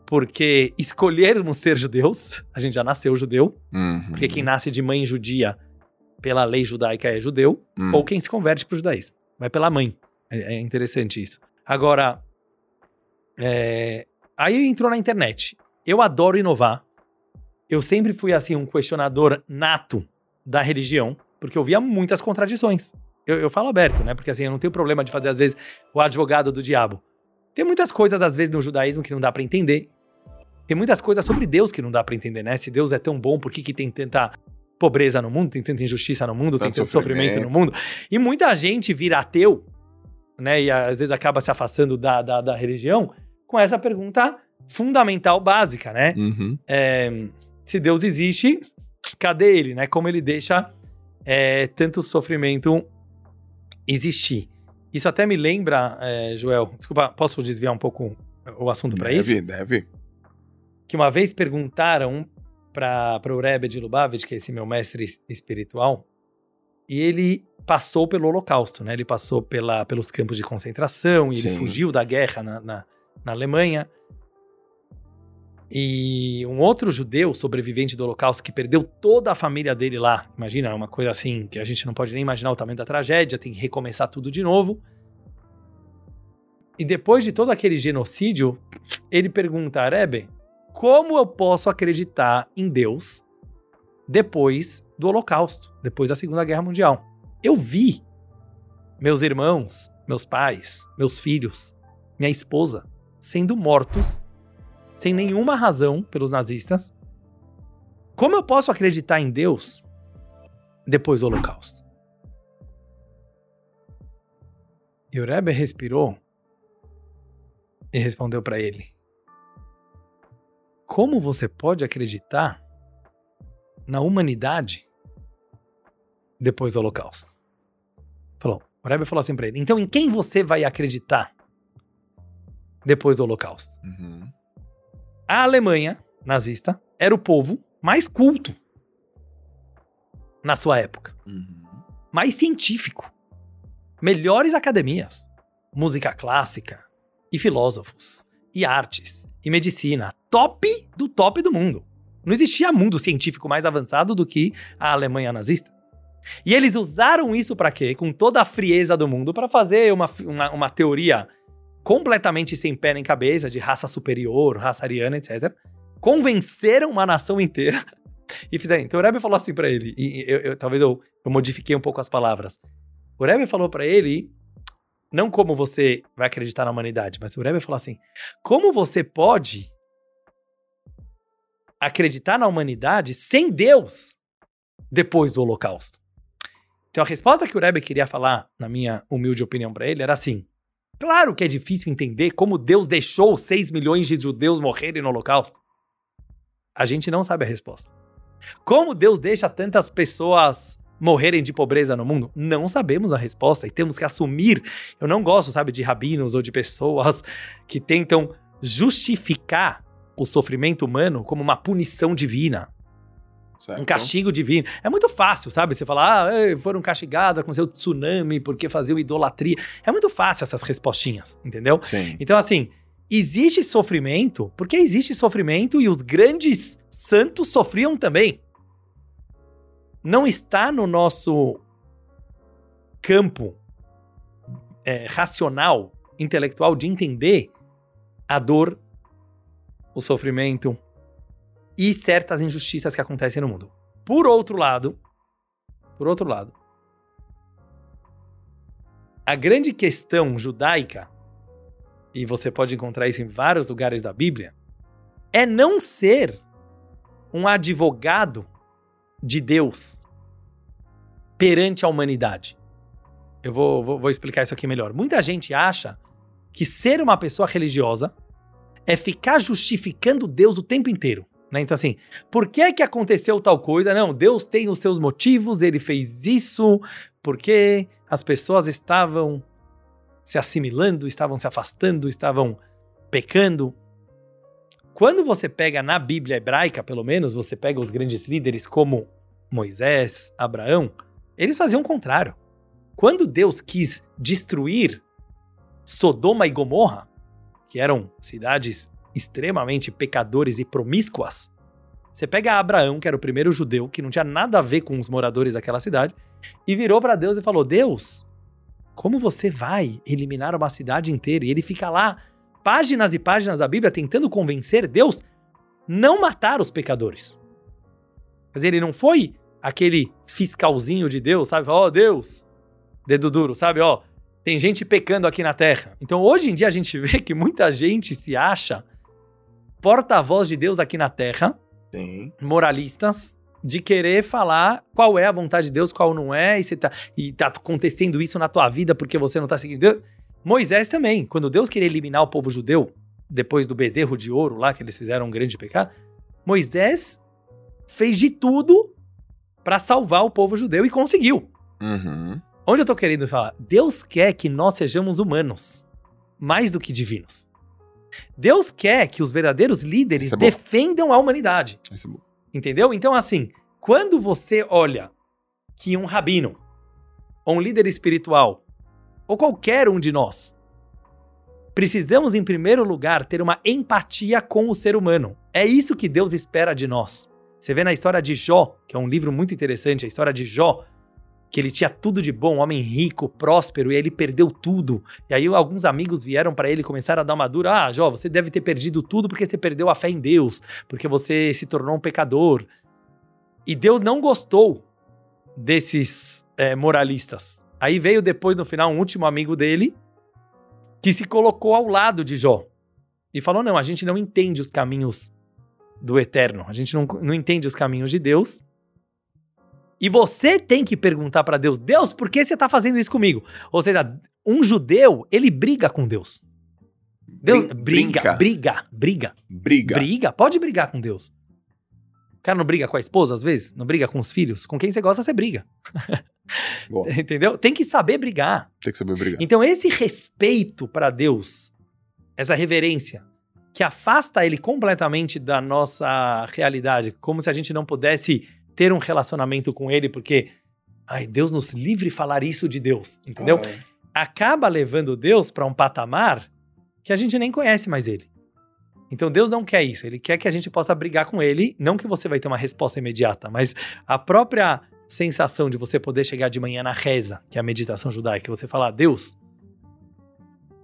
A: porque escolhermos ser judeus, a gente já nasceu judeu,
B: Uhum.
A: porque quem nasce de mãe judia pela lei judaica é judeu,
B: Hum.
A: ou quem se converte para o judaísmo. Vai pela mãe. É, é interessante isso. Agora, é, aí entrou na internet. Eu adoro inovar. Eu sempre fui assim um questionador nato da religião, porque eu via muitas contradições. Eu, eu falo aberto, né? Porque assim, eu não tenho problema de fazer às vezes o advogado do diabo. Tem muitas coisas às vezes no judaísmo que não dá para entender. Tem muitas coisas sobre Deus que não dá para entender, né? Se Deus é tão bom, por que, que tem tanta pobreza no mundo, tem tanta injustiça no mundo, tem
B: Tanto
A: tanto sofrimento no
B: sofrimento.
A: mundo? E muita gente vira ateu, né? E às vezes acaba se afastando da, da, da religião com essa pergunta fundamental, básica, né?
B: Uhum.
A: É, se Deus existe, cadê ele, né? Como ele deixa é, tanto sofrimento existir? Isso até me lembra, é, Joel, desculpa, posso desviar um pouco o assunto para isso?
B: Deve, deve.
A: Que uma vez perguntaram para o Rebbe de Lubavitch, que é esse meu mestre es- espiritual, e ele passou pelo Holocausto, né? Ele passou pela, pelos campos de concentração, e ele
B: Sim.
A: fugiu da guerra na, na, na Alemanha. E um outro judeu sobrevivente do Holocausto que perdeu toda a família dele lá. Imagina, uma coisa assim que a gente não pode nem imaginar o tamanho da tragédia, tem que recomeçar tudo de novo. E depois de todo aquele genocídio, ele pergunta a Rebbe, como eu posso acreditar em Deus depois do Holocausto, depois da Segunda Guerra Mundial? Eu vi meus irmãos, meus pais, meus filhos, minha esposa sendo mortos sem nenhuma razão pelos nazistas. Como eu posso acreditar em Deus depois do Holocausto? E o Rebbe respirou e respondeu para ele: Como você pode acreditar na humanidade depois do Holocausto? Falou. O Rebbe falou assim para ele: Então em quem você vai acreditar depois do Holocausto? Uhum. A Alemanha nazista era o povo mais culto na sua época, uhum. mais científico, melhores academias, música clássica, e filósofos, e artes, e medicina. Top do top do mundo. Não existia mundo científico mais avançado do que a Alemanha nazista. E eles usaram isso para quê? Com toda a frieza do mundo, para fazer uma, uma, uma, teoria completamente sem pé nem cabeça, de raça superior, raça ariana, etc. Convenceram uma nação inteira e fizeram. Então o Rebbe falou assim para ele, e eu, eu, talvez eu, eu modifiquei um pouco as palavras. O Rebbe falou para ele não como você vai acreditar na humanidade, mas o Rebbe falou assim: como você pode acreditar na humanidade sem Deus depois do Holocausto? Então a resposta que o Rebbe queria falar, na minha humilde opinião para ele, era assim: claro que é difícil entender como Deus deixou 6 milhões de judeus morrerem no Holocausto. A gente não sabe a resposta. Como Deus deixa tantas pessoas morrerem de pobreza no mundo? Não sabemos a resposta e temos que assumir. Eu não gosto, sabe, de rabinos ou de pessoas que tentam justificar o sofrimento humano como uma punição divina. Certo. Um castigo divino. É muito fácil, sabe? Você falar, ah, foram castigados com seu tsunami porque faziam idolatria. É muito fácil essas respostinhas, entendeu?
B: Sim.
A: Então, assim, existe sofrimento porque existe sofrimento e os grandes santos sofriam também não está no nosso campo é, racional, intelectual de entender a dor, o sofrimento e certas injustiças que acontecem no mundo. Por outro lado, por outro lado, a grande questão judaica, e você pode encontrar isso em vários lugares da Bíblia, é não ser um advogado de Deus perante a humanidade. Eu vou, vou, vou, explicar isso aqui melhor. Muita gente acha que ser uma pessoa religiosa é ficar justificando Deus o tempo inteiro. Né? Então, assim, por que que aconteceu tal coisa? Não, Deus tem os seus motivos, ele fez isso porque as pessoas estavam se assimilando, estavam se afastando, estavam pecando. Quando você pega na Bíblia hebraica, pelo menos, você pega os grandes líderes como Moisés, Abraão, eles faziam o contrário. Quando Deus quis destruir Sodoma e Gomorra, que eram cidades extremamente pecadores e promíscuas, você pega Abraão, que era o primeiro judeu, que não tinha nada a ver com os moradores daquela cidade, e virou para Deus e falou: Deus, como você vai eliminar uma cidade inteira? E ele fica lá, páginas e páginas da Bíblia, tentando convencer Deus não matar os pecadores. Quer dizer, ele não foi aquele fiscalzinho de Deus, sabe? Ó, oh, Deus, dedo duro, sabe? Ó, oh, tem gente pecando aqui na terra. Então, hoje em dia, a gente vê que muita gente se acha porta-voz de Deus aqui na terra,
B: Sim.
A: moralistas, de querer falar qual é a vontade de Deus, qual não é, e, você tá, e tá acontecendo isso na tua vida porque você não tá seguindo Deus. Moisés também, quando Deus queria eliminar o povo judeu, depois do bezerro de ouro lá, que eles fizeram um grande pecado, Moisés fez de tudo para salvar o povo judeu e conseguiu.
B: Uhum.
A: Onde eu tô querendo falar? Deus quer que nós sejamos humanos, mais do que divinos. Deus quer que os verdadeiros líderes é defendam a humanidade.
B: É
A: Entendeu? Então, assim, quando você olha que um rabino, ou um líder espiritual, ou qualquer um de nós, Precisamos, em primeiro lugar, ter uma empatia com o ser humano. É isso que Deus espera de nós. Você vê na história de Jó, que é um livro muito interessante, a história de Jó, que ele tinha tudo de bom, um homem rico, próspero, e aí ele perdeu tudo. E aí alguns amigos vieram para ele e começaram a dar uma dura: Ah, Jó, você deve ter perdido tudo porque você perdeu a fé em Deus, porque você se tornou um pecador. E Deus não gostou desses é, moralistas. Aí veio depois, no final, um último amigo dele que se colocou ao lado de Jó e falou: Não, a gente não entende os caminhos do eterno, a gente não, não entende os caminhos de Deus. E você tem que perguntar para Deus: Deus, por que você está fazendo isso comigo? Ou seja, um judeu, ele briga com Deus. Deus briga, briga, briga,
B: Briga.
A: briga. Pode brigar com Deus. O cara não briga com a esposa às vezes? Não briga com os filhos? Com quem você gosta, você briga. Entendeu? Tem que saber brigar.
B: tem que saber brigar.
A: Então, esse respeito para Deus, essa reverência, que afasta ele completamente da nossa realidade, como se a gente não pudesse ter um relacionamento com ele, porque, ai, Deus nos livre falar isso de Deus, entendeu? Acaba levando Deus para um patamar que a gente nem conhece mais ele. Então Deus não quer isso, ele quer que a gente possa brigar com ele, não que você vai ter uma resposta imediata, mas a própria sensação de você poder chegar de manhã na reza, que é a meditação judaica, e você falar, Deus,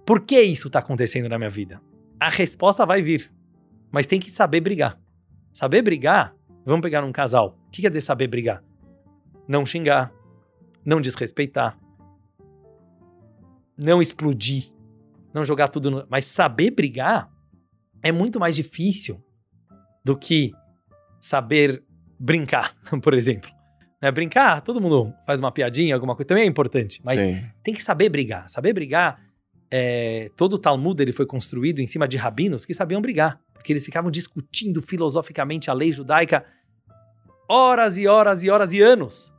A: por que isso está acontecendo na minha vida? A resposta vai vir, mas tem que saber brigar. Saber brigar, vamos pegar um casal. O que quer dizer saber brigar? Não xingar, não desrespeitar, não explodir, não jogar tudo no... Mas saber brigar é muito mais difícil do que saber brincar, por exemplo. Né, Brincar, todo mundo faz uma piadinha, alguma coisa, também é importante. Mas
B: Sim.
A: tem que saber brigar. Saber brigar, é, todo o Talmud ele foi construído em cima de rabinos que sabiam brigar. Porque eles ficavam discutindo filosoficamente a lei judaica horas e horas e horas e anos.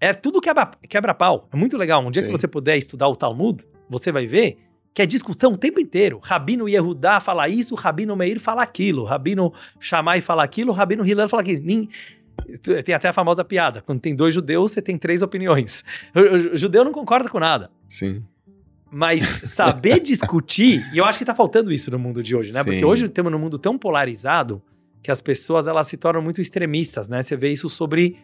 A: É tudo quebra- quebra-pau. é muito legal. Um dia
B: Sim.
A: que você puder estudar o Talmud, você vai ver que é discussão o tempo inteiro. Rabino Yehudá fala isso, Rabino Meir fala aquilo, Rabino Shammai fala aquilo, Rabino Hilal fala aquilo. Nin- Tem até a famosa piada. Quando tem dois judeus, você tem três opiniões. O judeu não concorda com nada.
B: Sim.
A: Mas saber discutir, e eu acho que tá faltando isso no mundo de hoje, né?
B: Sim.
A: Porque hoje temos num mundo tão polarizado que as pessoas elas se tornam muito extremistas, né? Você vê isso sobre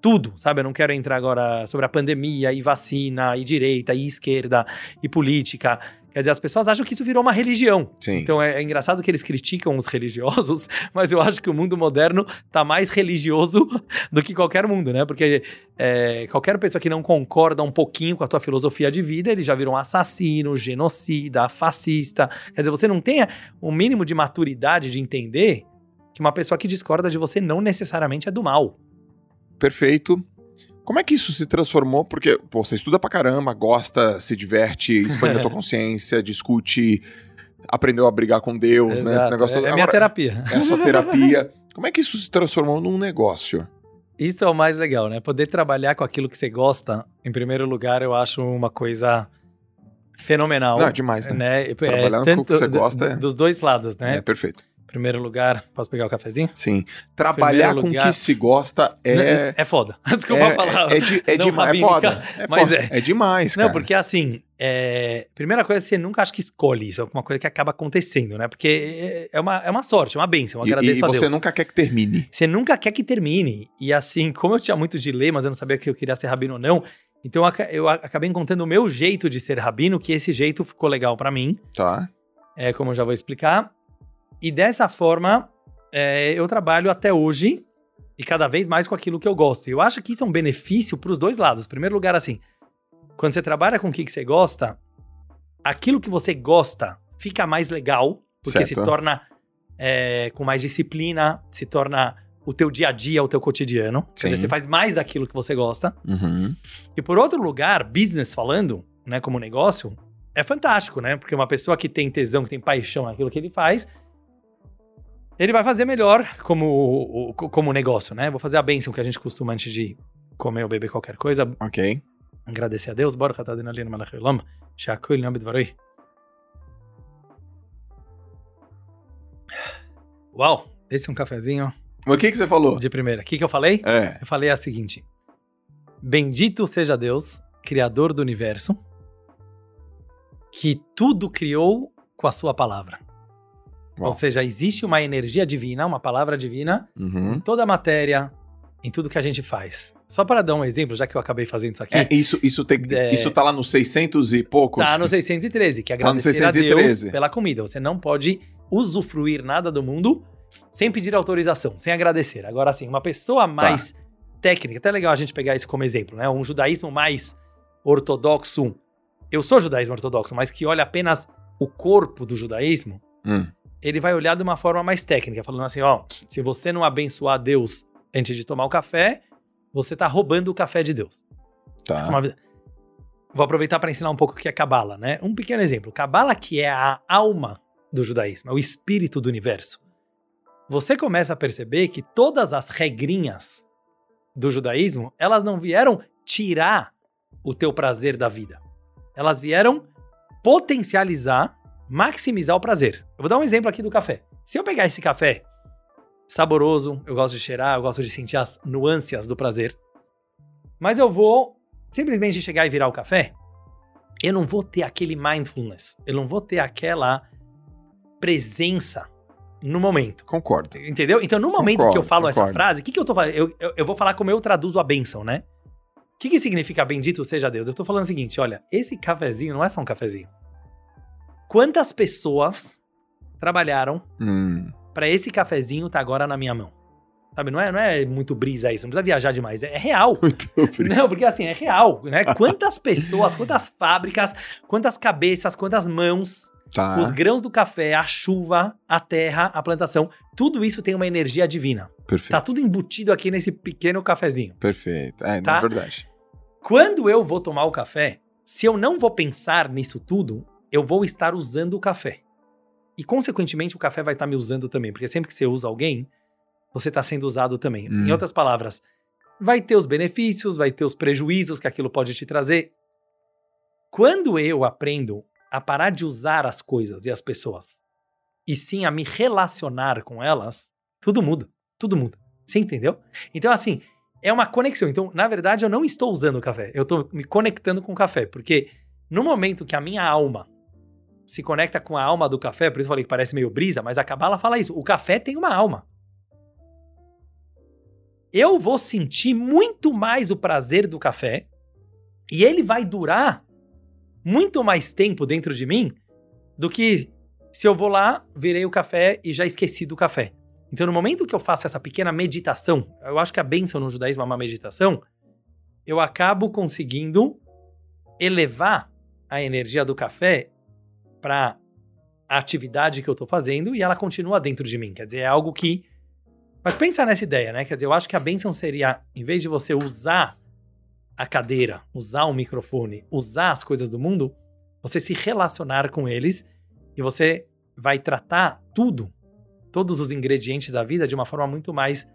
A: tudo, sabe? Eu não quero entrar agora sobre a pandemia e vacina e direita e esquerda e política. Quer dizer, as pessoas acham que isso virou uma religião.
B: Sim.
A: Então é, é engraçado que eles criticam os religiosos, mas eu acho que o mundo moderno tá mais religioso do que qualquer mundo, né? Porque é, qualquer pessoa que não concorda um pouquinho com a tua filosofia de vida, ele já virou um assassino, genocida, fascista. Quer dizer, você não tem o mínimo de maturidade de entender que uma pessoa que discorda de você não necessariamente é do mal.
B: Perfeito. Como é que isso se transformou? Porque, pô, você estuda pra caramba, gosta, se diverte, expande a tua consciência, discute, aprendeu a brigar com Deus, né? Esse
A: Exato,
B: negócio
A: é,
B: todo.
A: é minha
B: Agora,
A: terapia.
B: é a sua terapia. Como é que isso se transformou num negócio?
A: Isso é o mais legal, né? Poder trabalhar com aquilo que você gosta, em primeiro lugar, eu acho uma coisa fenomenal.
B: Não, é demais, né?
A: né? É,
B: Trabalhando com o que você
A: do-
B: gosta é-
A: Dos dois lados, né?
B: É, perfeito.
A: Primeiro lugar, posso pegar o cafezinho?
B: Sim. Trabalhar
A: Primeiro
B: com o que se gosta é.
A: É foda. Desculpa a palavra.
B: É, é, de- é demais. É foda. É,
A: mas
B: foda.
A: é.
B: é demais, cara.
A: Não, porque assim, é... primeira coisa, você nunca acha que escolhe isso, é uma coisa que acaba acontecendo, né? Porque é- é uma, é uma sorte, é uma bênção, eu
B: E,
A: agradeço
B: e
A: a
B: você
A: Deus.
B: nunca quer que termine.
A: Você nunca quer que termine. E assim, como eu tinha muitos dilemas, eu não sabia que eu queria ser rabino ou não, então eu aca- eu a- acabei encontrando o meu jeito de ser rabino, que esse jeito ficou legal pra mim,
B: Tá?
A: é, como eu já vou explicar. E dessa forma, é, eu trabalho até hoje e cada vez mais com aquilo que eu gosto. E eu acho que isso é um benefício para os dois lados. Em primeiro lugar, assim, quando você trabalha com o que, que você gosta, aquilo que você gosta fica mais legal, porque se
B: Certo.
A: torna é, com mais disciplina, se torna o teu dia a dia, o teu cotidiano. Quer dizer, você faz mais daquilo que você gosta.
B: Uhum.
A: E por outro lugar, business falando, né, como negócio, é fantástico, né? Porque uma pessoa que tem tesão, que tem paixão naquilo que ele faz, ele vai fazer melhor como, como negócio, né? Vou fazer a bênção que a gente costuma antes de comer ou beber qualquer coisa.
B: Ok.
A: Agradecer a Deus. Bora, Ratadina Lina Malach Olam. Shakul Nami Dvarei. Uau, esse é um cafezinho
B: o que, que você falou?
A: de primeira. O que, que eu falei?
B: É.
A: Eu falei a seguinte: Bendito seja Deus, Criador do universo, que tudo criou com a sua palavra.
B: Uau.
A: Ou seja, existe uma energia divina, uma palavra divina
B: Uhum.
A: em toda a matéria, em tudo que a gente faz. Só para dar um exemplo, já que eu acabei fazendo isso aqui,
B: É, isso, isso, tem,
A: É.
B: isso tá lá nos 600 e poucos.
A: tá no 613, que
B: Tá no
A: agradecer a
B: 613.
A: Deus pela comida. Você não pode usufruir nada do mundo sem pedir autorização, sem agradecer. Agora, assim, uma pessoa mais técnica, até legal a gente pegar isso como exemplo, né? Um judaísmo mais ortodoxo. Eu sou judaísmo ortodoxo, mas que olha apenas o corpo do judaísmo,
B: Hum,
A: ele vai olhar de uma forma mais técnica, falando assim, ó, se você não abençoar Deus antes de tomar o café, você tá roubando o café de Deus.
B: tá.
A: É uma Vou aproveitar para ensinar um pouco o que é Cabala, né? Um pequeno exemplo. Cabala que é a alma do judaísmo, é o espírito do universo. Você começa a perceber que todas as regrinhas do judaísmo, elas não vieram tirar o teu prazer da vida. Elas vieram potencializar, maximizar o prazer. Eu vou dar um exemplo aqui do café. Se eu pegar esse café saboroso, eu gosto de cheirar, eu gosto de sentir as nuances do prazer, mas eu vou simplesmente chegar e virar o café, eu não vou ter aquele mindfulness, eu não vou ter aquela presença no momento.
B: Concordo.
A: Entendeu? Então, no momento
B: Concordo,
A: que eu falo essa
B: concordo.
A: frase, o que, que eu tô fazendo? Eu, eu, eu vou falar como eu traduzo a bênção, né? O que, que significa bendito seja Deus? Eu tô falando o seguinte: olha, esse cafezinho não é só um cafezinho. Quantas pessoas trabalharam
B: Hum,
A: para esse cafezinho tá agora na minha mão? Sabe, não é, não é muito brisa isso, não precisa viajar demais, é, é real.
B: muito por
A: Não, porque assim, é real, né? Quantas pessoas, quantas fábricas, quantas cabeças, quantas mãos,
B: Tá.
A: os grãos do café, a chuva, a terra, a plantação, tudo isso tem uma energia divina.
B: Perfeito.
A: Tá tudo embutido aqui nesse pequeno cafezinho.
B: Perfeito. É, não
A: Tá?
B: é verdade.
A: Quando eu vou tomar o café, se eu não vou pensar nisso tudo, eu vou estar usando o café. E, consequentemente, o café vai estar me usando também, porque sempre que você usa alguém, você está sendo usado também.
B: Hum.
A: Em outras palavras, vai ter os benefícios, vai ter os prejuízos que aquilo pode te trazer. Quando eu aprendo a parar de usar as coisas e as pessoas, e sim a me relacionar com elas, tudo muda. Tudo muda. Você entendeu? Então, assim, é uma conexão. Então, na verdade, eu não estou usando o café. Eu estou me conectando com o café. Porque no momento que a minha alma se conecta com a alma do café, por isso eu falei que parece meio brisa, mas a Kabbalah fala isso. O café tem uma alma. Eu vou sentir muito mais o prazer do café e ele vai durar muito mais tempo dentro de mim do que se eu vou lá, virei o café e já esqueci do café. Então, no momento que eu faço essa pequena meditação, eu acho que a bênção no judaísmo é uma meditação, eu acabo conseguindo elevar a energia do café para a atividade que eu tô fazendo e ela continua dentro de mim. Quer dizer, é algo que. Mas pensa nessa ideia, né? Quer dizer, eu acho que a bênção seria, em vez de você usar a cadeira, usar o microfone, usar as coisas do mundo, você se relacionar com eles e você vai tratar tudo, todos os ingredientes da vida de uma forma muito mais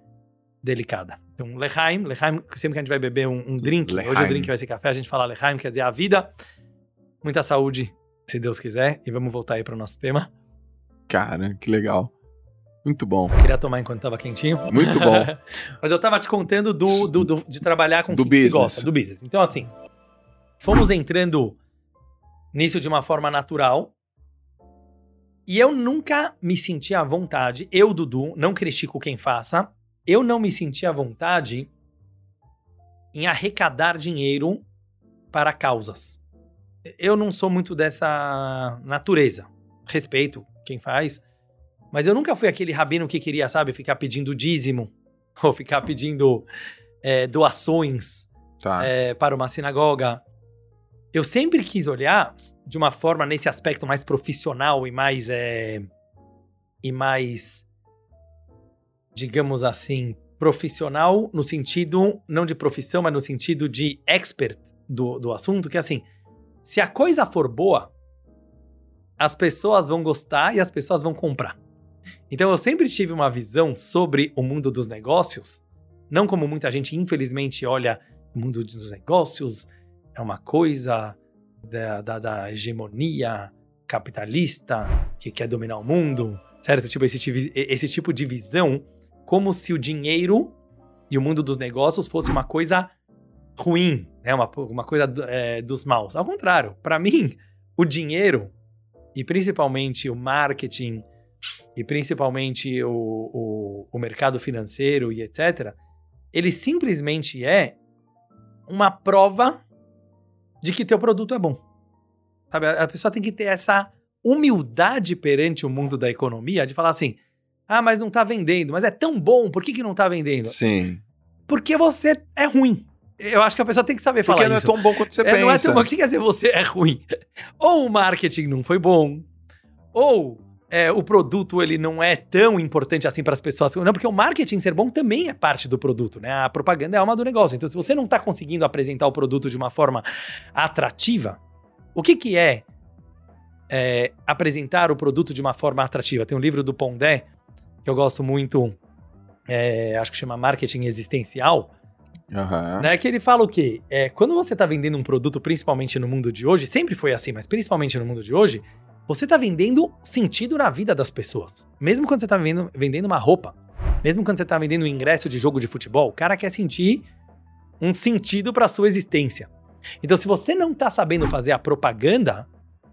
A: delicada. Então, Lehaim, Lehaim, sempre que a gente vai beber um, um drink, hoje o drink vai ser café, a gente fala Lehaim, quer dizer a vida, muita saúde, se Deus quiser, e vamos voltar aí para o nosso tema.
B: Cara, que legal. Muito bom.
A: Queria tomar enquanto tava quentinho.
B: Muito bom.
A: Mas eu tava te contando do, do- do- de trabalhar com
B: Do
A: o que se
B: business.
A: gosta, do business. Então, assim, fomos entrando nisso de uma forma natural. E eu nunca me senti à vontade, eu, Dudu, não critico quem faça, eu não me senti à vontade em arrecadar dinheiro para causas. Eu não sou muito dessa natureza. Respeito quem faz, mas eu nunca fui aquele rabino que queria, sabe, ficar pedindo dízimo ou ficar pedindo é, doações
B: Tá.
A: é, para uma sinagoga. Eu sempre quis olhar de uma forma nesse aspecto mais profissional e mais é, e mais digamos assim profissional no sentido não de profissão, mas no sentido de expert do, do assunto, que é assim, se a coisa for boa, as pessoas vão gostar e as pessoas vão comprar. Então eu sempre tive uma visão sobre o mundo dos negócios, não como muita gente infelizmente olha o mundo dos negócios, é uma coisa da, da, da hegemonia capitalista que quer dominar o mundo, certo? Tipo, esse, tive- esse tipo de visão, como se o dinheiro e o mundo dos negócios fosse uma coisa ruim, né? uma, uma coisa é, dos maus. Ao contrário, para mim, o dinheiro, e principalmente o marketing, e principalmente o, o, o mercado financeiro e etc., ele simplesmente é uma prova de que teu produto é bom. Sabe? A pessoa tem que ter essa humildade perante o mundo da economia de falar assim: ah, mas não tá vendendo, mas é tão bom, por que, que não tá vendendo?
B: Sim.
A: Porque você é ruim. Eu acho que a pessoa tem que saber falar
B: Porque não é
A: isso.
B: tão bom quanto você
A: É,
B: pensa.
A: não é tão bom. O que quer dizer você é ruim? Ou o marketing não foi bom, ou é, o produto ele não é tão importante assim para as pessoas. Não, porque o marketing ser bom também é parte do produto, né? A propaganda é a alma do negócio. Então, se você não está conseguindo apresentar o produto de uma forma atrativa, o que, que é, é, apresentar o produto de uma forma atrativa? Tem um livro do Pondé que eu gosto muito, é, acho que chama Marketing Existencial
B: Aham.
A: né? Que ele fala o quê? É, quando você tá vendendo um produto, principalmente no mundo de hoje, sempre foi assim, mas principalmente no mundo de hoje, você tá vendendo sentido na vida das pessoas. Mesmo quando você tá vendendo, vendendo uma roupa, mesmo quando você tá vendendo um ingresso de jogo de futebol, o cara quer sentir um sentido pra sua existência. Então, se você não tá sabendo fazer a propaganda,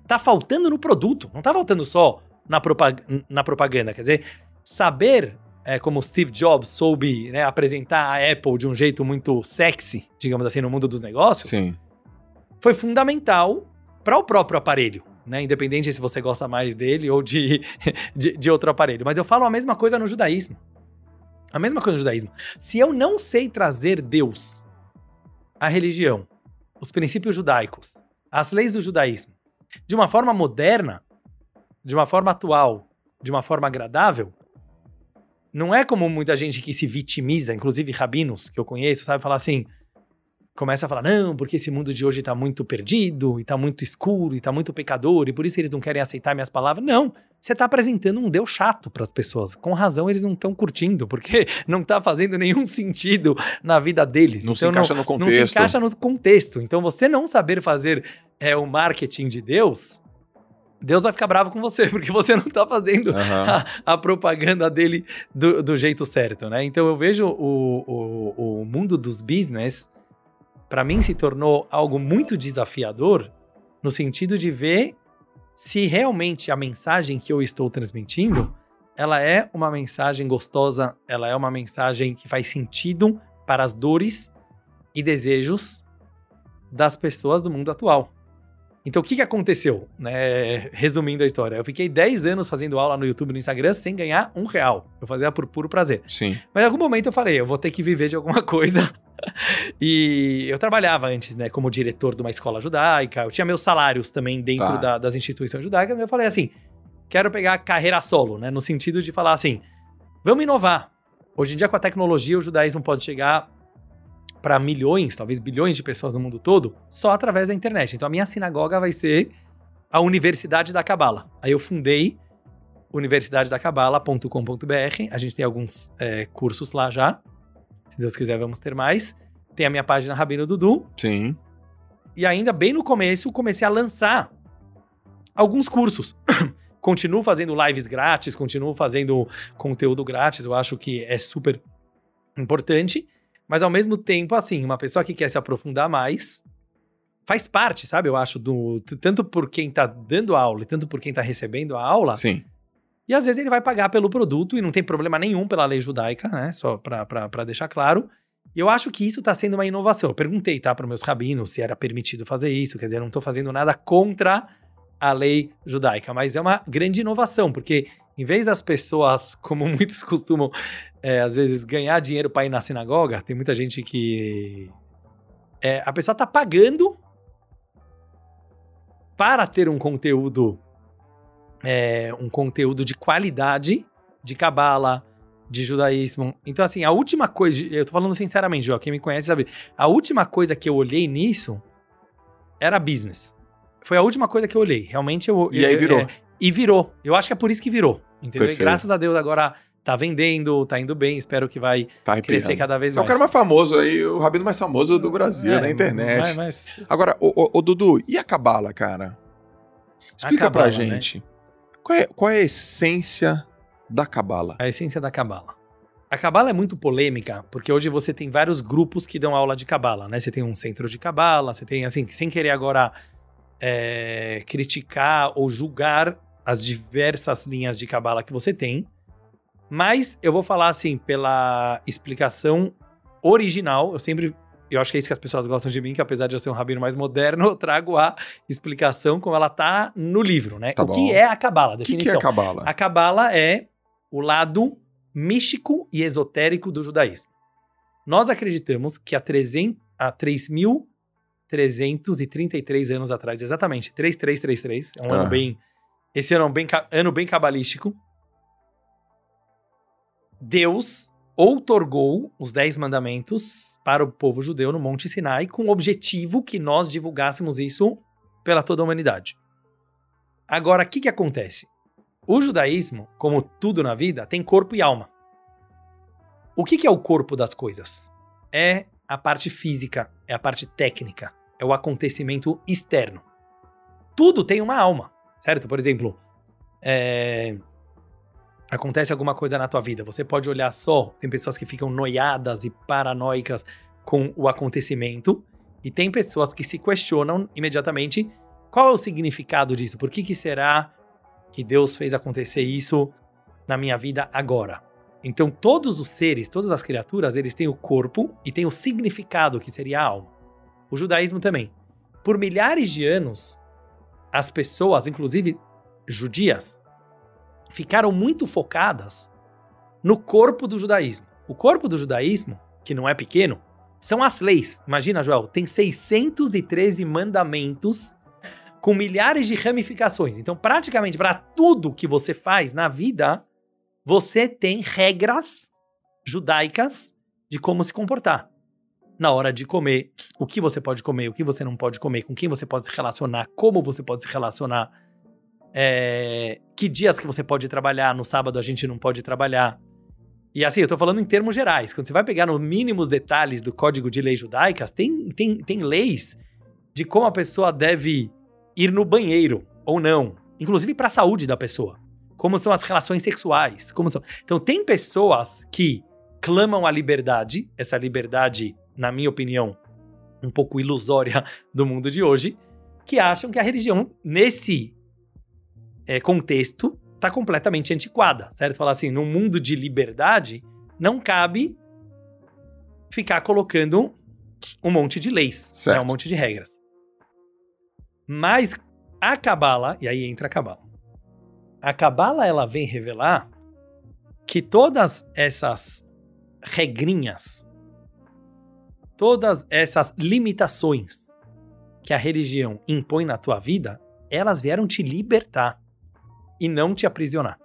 A: tá faltando no produto, não tá faltando só na, propag na propaganda. Quer dizer, saber é, como Steve Jobs soube né, apresentar a Apple de um jeito muito sexy, digamos assim, no mundo dos negócios,
B: Sim.
A: foi fundamental para o próprio aparelho. Né, independente se você gosta mais dele ou de, de, de outro aparelho. Mas eu falo a mesma coisa no judaísmo. A mesma coisa no judaísmo. Se eu não sei trazer Deus, a religião, os princípios judaicos, as leis do judaísmo, de uma forma moderna, de uma forma atual, de uma forma agradável, não é como muita gente que se vitimiza, inclusive rabinos que eu conheço, sabe? Falar assim, começa a falar, não, porque esse mundo de hoje tá muito perdido, e tá muito escuro, e tá muito pecador, e por isso eles não querem aceitar minhas palavras. Não, você tá apresentando um Deus chato para as pessoas. Com razão eles não estão curtindo, porque não tá fazendo nenhum sentido na vida deles.
B: Não se
A: Então,
B: encaixa no
A: não se
B: contexto.
A: encaixa no contexto. Então, você não saber fazer é, o marketing de Deus, Deus vai ficar bravo com você, porque você não tá fazendo
B: Aham.
A: a, a propaganda dele do, do jeito certo, né? Então eu vejo o, o, o mundo dos business, para mim, se tornou algo muito desafiador, no sentido de ver se realmente a mensagem que eu estou transmitindo, ela é uma mensagem gostosa, ela é uma mensagem que faz sentido para as dores e desejos das pessoas do mundo atual. Então, o que, que aconteceu? Né? Resumindo a história, eu fiquei 10 anos fazendo aula no YouTube e no Instagram sem ganhar um real. Eu fazia por puro prazer.
B: Sim.
A: Mas em algum momento eu falei, eu vou ter que viver de alguma coisa. e eu trabalhava antes, né, como diretor de uma escola judaica. Eu tinha meus salários também dentro
B: Tá.
A: da- das instituições judaicas. Eu falei assim, quero pegar a carreira solo, né? No sentido de falar assim, vamos inovar. Hoje em dia, com a tecnologia, o judaísmo pode chegar para milhões, talvez bilhões de pessoas no mundo todo, só através da internet. Então, a minha sinagoga vai ser a Universidade da Cabala. Aí eu fundei universidadedacabala.com.br. A gente tem alguns é, cursos lá já. Se Deus quiser, vamos ter mais. Tem a minha página Rabino Dudu.
B: Sim.
A: E ainda bem no começo, comecei a lançar alguns cursos. continuo fazendo lives grátis, continuo fazendo conteúdo grátis. Eu acho que é super importante. Mas ao mesmo tempo, assim, uma pessoa que quer se aprofundar mais faz parte, sabe? Eu acho, do tanto por quem tá dando aula e tanto por quem tá recebendo a aula.
B: Sim.
A: E às vezes ele vai pagar pelo produto e não tem problema nenhum pela lei judaica, né? Só pra deixar claro. E eu acho que isso tá sendo uma inovação. Eu perguntei, tá, para meus rabinos se era permitido fazer isso. Quer dizer, eu não tô fazendo nada contra a lei judaica, mas é uma grande inovação, porque em vez das pessoas, como muitos costumam, é, às vezes, ganhar dinheiro para ir na sinagoga, tem muita gente que. é, a pessoa tá pagando para ter um conteúdo é, um conteúdo de qualidade de cabala, de judaísmo. Então, assim, a última coisa, eu tô falando sinceramente, João, quem me conhece sabe, a última coisa que eu olhei nisso era business. Foi a última coisa que eu olhei. Realmente eu.
B: E aí
A: eu-
B: virou.
A: é, e virou. Eu acho que é por isso que virou. Entendeu?
B: Perfeito.
A: E graças a Deus agora tá vendendo, tá indo bem. Espero que vai
B: Tá
A: crescer cada vez
B: Você é o
A: mais.
B: cara mais famoso aí, o rabino mais famoso do Brasil,
A: É,
B: na internet.
A: Mas, mas
B: Agora, ô, ô, ô, Dudu, e a cabala, cara? Explica
A: Cabala,
B: pra
A: né?
B: gente. Qual, é, qual é a essência da cabala?
A: a essência da cabala. A cabala é muito polêmica, porque hoje você tem vários grupos que dão aula de cabala, né? Você tem um centro de cabala, você tem, assim, sem querer agora é, criticar ou julgar as diversas linhas de cabala que você tem, mas eu vou falar assim pela explicação original. Eu sempre eu acho que é isso que as pessoas gostam de mim, que apesar de eu ser um rabino mais moderno, eu trago a explicação como ela tá no livro, né?
B: Tá
A: o
B: bom.
A: que é a cabala?
B: O que, que é
A: Definição.
B: a cabala?
A: A cabala é o lado místico e esotérico do judaísmo. Nós acreditamos que há, 300, há 3.333 anos atrás, exatamente, 3333, é um
B: Ah.
A: ano bem. Esse ano é um bem, ano bem cabalístico. Deus outorgou os Dez Mandamentos para o povo judeu no Monte Sinai com o objetivo que nós divulgássemos isso pela toda a humanidade. Agora, o que, que acontece? O judaísmo, como tudo na vida, tem corpo e alma. O que, que é o corpo das coisas? É a parte física, é a parte técnica, é o acontecimento externo. Tudo tem uma alma, certo? Por exemplo, é, acontece alguma coisa na tua vida, você pode olhar só, tem pessoas que ficam noiadas e paranoicas com o acontecimento, e tem pessoas que se questionam imediatamente qual é o significado disso, por que, que será que Deus fez acontecer isso na minha vida agora? Então, todos os seres, todas as criaturas, eles têm o corpo e têm o significado que seria a alma. O judaísmo também. Por milhares de anos, as pessoas, inclusive judias, ficaram muito focadas no corpo do judaísmo. O corpo do judaísmo, que não é pequeno, são as leis. Imagina, Joel, tem 613 mandamentos com milhares de ramificações. Então, praticamente para tudo que você faz na vida, você tem regras judaicas de como se comportar. Na hora de comer, o que você pode comer, o que você não pode comer, com quem você pode se relacionar, como você pode se relacionar, é, que dias que você pode trabalhar, no sábado a gente não pode trabalhar. E assim, eu tô falando em termos gerais. Quando você vai pegar nos mínimos detalhes do Código de Leis Judaicas, tem, tem, tem leis de como a pessoa deve ir no banheiro ou não, inclusive para a saúde da pessoa. Como são as relações sexuais, como são. Então tem pessoas que clamam a liberdade, essa liberdade, na minha opinião, um pouco ilusória do mundo de hoje, que acham que a religião nesse é, contexto está completamente antiquada, certo? Falar assim, num mundo de liberdade, não cabe ficar colocando um monte de leis, né, um monte de regras. Mas a Cabala, e aí entra a Cabala. A Cabala ela vem revelar que todas essas regrinhas, todas essas limitações que a religião impõe na tua vida, elas vieram te libertar e não te aprisionar.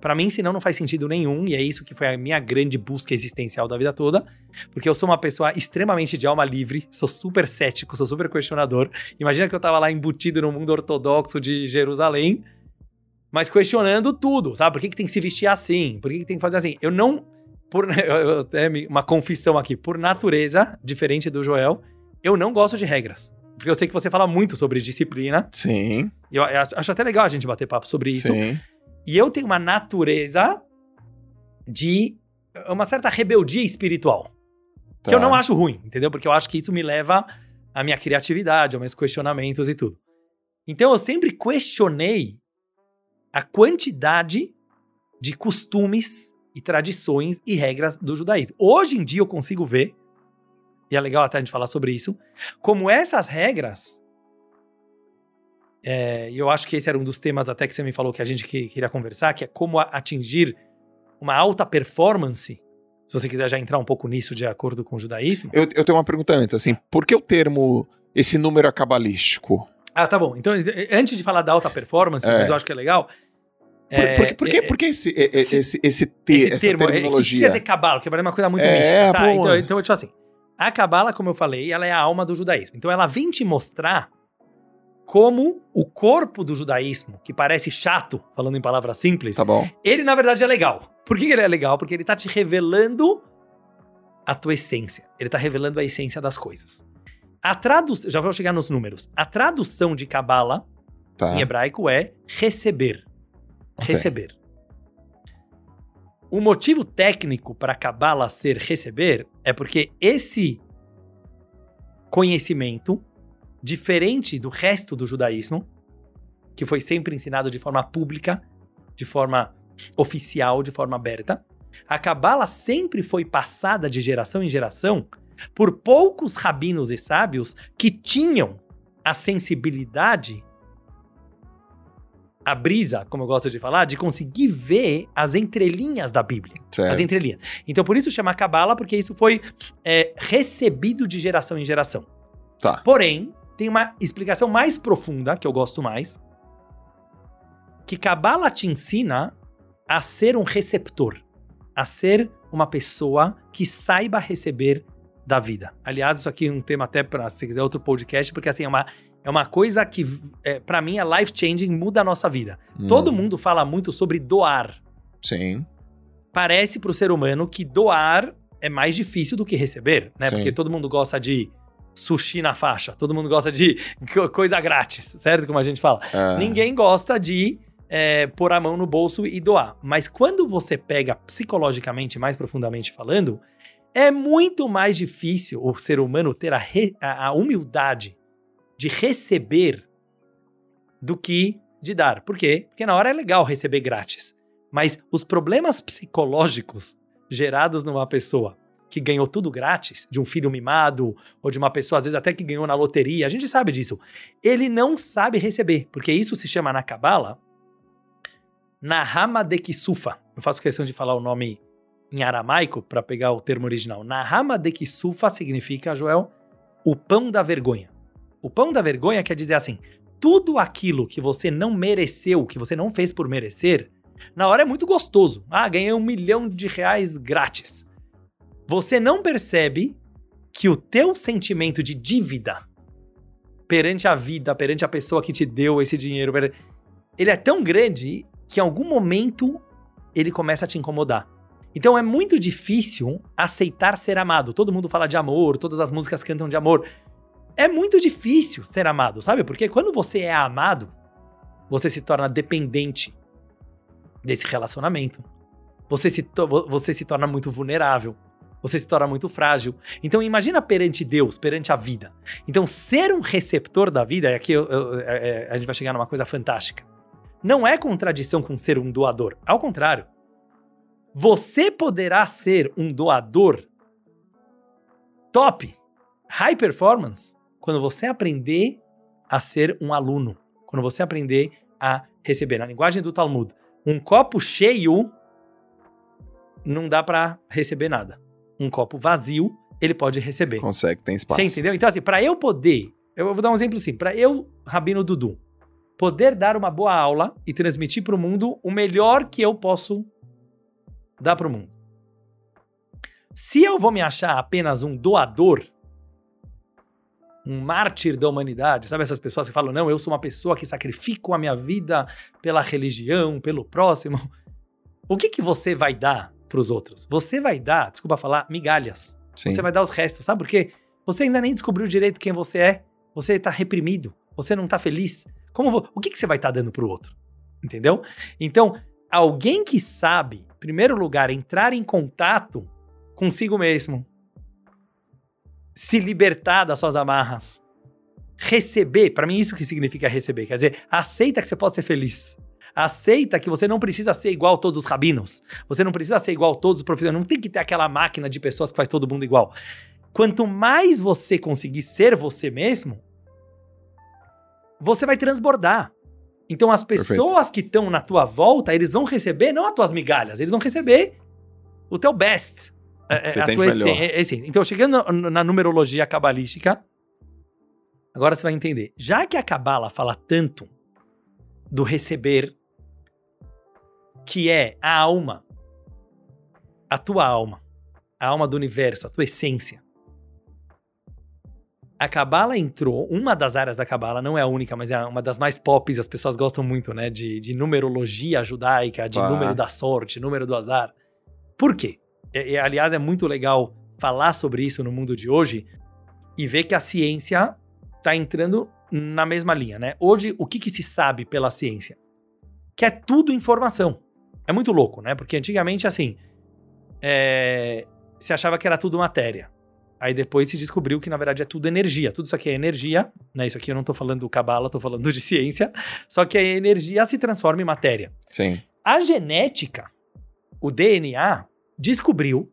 A: Para mim, senão não faz sentido nenhum, e é isso que foi a minha grande busca existencial da vida toda, porque eu sou uma pessoa extremamente de alma livre, sou super cético, sou super questionador. Imagina que eu tava lá embutido no mundo ortodoxo de Jerusalém, mas questionando tudo, sabe? Por que, que tem que se vestir assim? Por que, que tem que fazer assim? Eu não. Por, eu, eu, uma confissão aqui. Por natureza, diferente do Joel, eu não gosto de regras. Porque eu sei que você fala muito sobre disciplina.
B: Sim,
A: E eu acho até legal a gente bater papo sobre isso.
B: sim.
A: E eu tenho uma natureza de uma certa rebeldia espiritual. Que eu
B: Tá.
A: não acho ruim, entendeu? Porque eu acho que isso me leva à minha criatividade, aos meus questionamentos e tudo. Então eu sempre questionei a quantidade de costumes e tradições e regras do judaísmo. Hoje em dia eu consigo ver, e é legal até a gente falar sobre isso, como essas regras. é, E eu acho que esse era um dos temas até que você me falou que a gente que- queria conversar, que é como atingir uma alta performance. Se você quiser já entrar um pouco nisso de acordo com o judaísmo.
B: Eu, eu tenho uma pergunta antes, assim, por que o termo, esse número é cabalístico?
A: Ah, tá bom. Então, antes de falar da alta performance,
B: É.
A: mas eu acho que é legal.
B: Por,
A: é,
B: por que- por que,
A: é,
B: por que esse, é- é-
A: esse-
B: esse, esse,
A: esse
B: essa
A: termo, é,
B: terminologia?
A: O que quer dizer cabala? Que é uma coisa muito
B: É,
A: mística. Tá, então, então eu vou te falar assim. A cabala, como eu falei, ela é a alma do judaísmo. Então ela vem te mostrar como o corpo do judaísmo, que parece chato, falando em palavras simples,
B: Tá
A: ele na verdade é legal. Por que ele é legal? Porque ele tá te revelando a tua essência. Ele tá revelando a essência das coisas. A tradução, já vou chegar nos números. A tradução de cabala
B: Tá.
A: em hebraico é receber.
B: Ok.
A: Receber. O motivo técnico para Kabbalah ser receber é porque esse conhecimento diferente do resto do judaísmo, que foi sempre ensinado de forma pública, de forma oficial, de forma aberta. A Cabala sempre foi passada de geração em geração por poucos rabinos e sábios que tinham a sensibilidade, a brisa, como eu gosto de falar, de conseguir ver as entrelinhas da Bíblia.
B: Certo.
A: As entrelinhas. Então, por isso chama Cabala, porque isso foi é, recebido de geração em geração.
B: Tá.
A: Porém, tem uma explicação mais profunda, que eu gosto mais, que Cabala te ensina a ser um receptor, a ser uma pessoa que saiba receber da vida. Aliás, isso aqui é um tema até para se quiser outro podcast, porque assim é uma é uma coisa que é, para mim é life changing, muda a nossa vida.
B: Hum,
A: Todo mundo fala muito sobre doar.
B: Sim.
A: Parece para o ser humano que doar é mais difícil do que receber, né?
B: Sim.
A: Porque todo mundo gosta de sushi na faixa, todo mundo gosta de co- coisa grátis, certo? Como a gente fala.
B: É.
A: Ninguém gosta de é, pôr a mão no bolso e doar. Mas quando você pega psicologicamente, mais profundamente falando, é muito mais difícil o ser humano ter a, re- a- a humildade de receber do que de dar. Por quê? Porque na hora é legal receber grátis. Mas os problemas psicológicos gerados numa pessoa que ganhou tudo grátis, de um filho mimado, ou de uma pessoa, às vezes, até que ganhou na loteria, a gente sabe disso. Ele não sabe receber, porque isso se chama na Kabbalah Nahama de Kisufa. Eu faço questão de falar o nome em aramaico para pegar o termo original. Nahama de Kisufa significa, Joel, o pão da vergonha. O pão da vergonha quer dizer assim: tudo aquilo que você não mereceu, que você não fez por merecer, na hora é muito gostoso. Ah, ganhei um milhão de reais grátis. Você não percebe que o teu sentimento de dívida perante a vida, perante a pessoa que te deu esse dinheiro, ele é tão grande que em algum momento ele começa a te incomodar. Então é muito difícil aceitar ser amado. Todo mundo fala de amor, todas as músicas cantam de amor. É muito difícil ser amado, sabe? Porque quando você é amado, você se torna dependente desse relacionamento. Você se, você se torna muito vulnerável. Você se torna muito frágil. Então imagina perante Deus, perante a vida. Então ser um receptor da vida, aqui eu- eu- é- é- a gente vai chegar numa coisa fantástica. Não é contradição com ser um doador. Ao contrário. Você poderá ser um doador top, high performance, quando você aprender a ser um aluno. Quando você aprender a receber. Na linguagem do Talmud, um copo cheio não dá para receber nada. Um copo vazio, ele pode receber.
B: Consegue, tem espaço.
A: Você entendeu? Então, assim, para eu poder, eu vou dar um exemplo assim, para eu, Rabino Dudu, poder dar uma boa aula e transmitir para o mundo o melhor que eu posso dar para o mundo. Se eu vou me achar apenas um doador, um mártir da humanidade, sabe essas pessoas que falam, não, eu sou uma pessoa que sacrifico a minha vida pela religião, pelo próximo. O que que você vai dar para os outros? Você vai dar, desculpa falar, migalhas.
B: Sim.
A: Você vai dar os restos, sabe por quê? Você ainda nem descobriu direito quem você é. Você está reprimido. Você não está feliz. Como vo- o que, que você vai estar dando pro outro? Entendeu? Então, alguém que sabe, em primeiro lugar, entrar em contato consigo mesmo, se libertar das suas amarras, receber, para mim isso que significa receber, quer dizer, aceita que você pode ser feliz. Aceita que você não precisa ser igual a todos os rabinos. Você não precisa ser igual a todos os profissionais. Não tem que ter aquela máquina de pessoas que faz todo mundo igual. Quanto mais você conseguir ser você mesmo, você vai transbordar. Então as pessoas que estão na tua volta, eles vão receber não as tuas migalhas, eles vão receber o teu best. É,
B: Você
A: é, a tua essência. É, essência. Então, chegando na, numerologia cabalística, agora você vai entender. Já que a cabala fala tanto do receber, que é a alma, a tua alma, a alma do universo, a tua essência. A Cabala entrou, uma das áreas da Cabala, não é a única, mas é uma das mais pop, as pessoas gostam muito, né? De, de numerologia judaica, de
B: Tá.
A: número da sorte, número do azar. Por quê? E, e, aliás, é muito legal falar sobre isso no mundo de hoje e ver que a ciência está entrando na mesma linha, né? Hoje, o que, que se sabe pela ciência? Que é tudo informação. É muito louco, né? Porque antigamente, assim, é, se achava que era tudo matéria. Aí depois se descobriu que na verdade é tudo energia. Tudo isso aqui é energia, né? Isso aqui eu não tô falando do cabala, tô falando de ciência. Só que a energia se transforma em matéria.
B: Sim.
A: A genética, o DNA, descobriu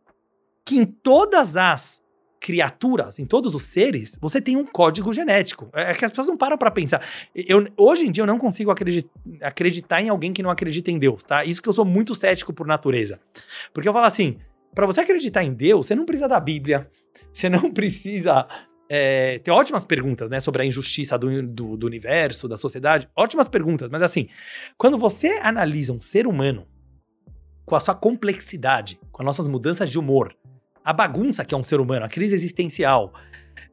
A: que em todas as criaturas, em todos os seres, você tem um código genético. É que as pessoas não param para pensar. Eu, hoje em dia eu não consigo acreditar, acreditar em alguém que não acredita em Deus, tá? Isso que eu sou muito cético por natureza. Porque eu falo assim, para você acreditar em Deus, você não precisa da Bíblia, você não precisa é, ter ótimas perguntas, né, sobre a injustiça do, do, do, universo, da sociedade. Ótimas perguntas, mas assim, quando você analisa um ser humano com a sua complexidade, com as nossas mudanças de humor, a bagunça que é um ser humano, a crise existencial,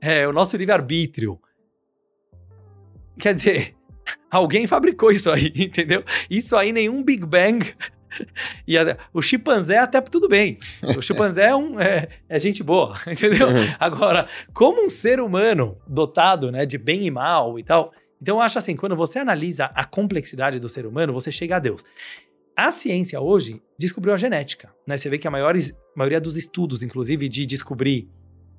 A: é, o nosso livre-arbítrio. Quer dizer, alguém fabricou isso aí, entendeu? Isso aí nenhum Big Bang. E a, o chimpanzé até tudo bem. O chimpanzé é, um, é, é gente boa, entendeu? Uhum. Agora, como um ser humano dotado né, de bem e mal e tal. Então, eu acho assim, quando você analisa a complexidade do ser humano, você chega a Deus. A ciência hoje descobriu a genética, né? Você vê que a maiores, maioria dos estudos, inclusive de descobrir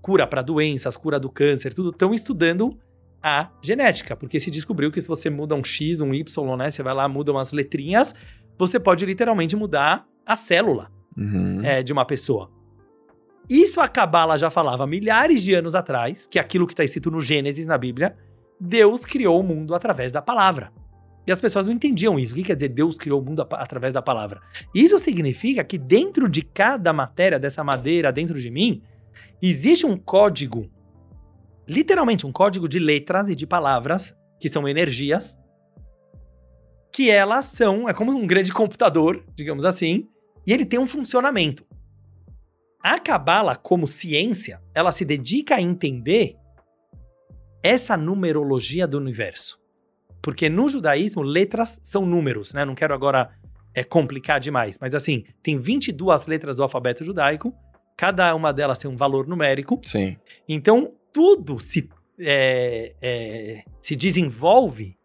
A: cura para doenças, cura do câncer, tudo estão estudando a genética, porque se descobriu que se você muda um X, um Y, né? Você vai lá, muda umas letrinhas, você pode literalmente mudar a célula uhum. é, de uma pessoa. Isso a Cabala já falava milhares de anos atrás, que é aquilo que está escrito no Gênesis, na Bíblia, Deus criou o mundo através da palavra. E as pessoas não entendiam isso. O que quer dizer Deus criou o mundo através da palavra? Isso significa que dentro de cada matéria dessa madeira, dentro de mim, existe um código, literalmente um código de letras e de palavras, que são energias, que elas são, é como um grande computador, digamos assim, e ele tem um funcionamento. A Cabala, como ciência, ela se dedica a entender essa numerologia do universo. Porque no judaísmo, letras são números, né? Não quero agora é, complicar demais, mas assim, tem 22 letras do alfabeto judaico, cada uma delas tem um valor numérico.
B: Sim.
A: Então, tudo se, é, é, se desenvolve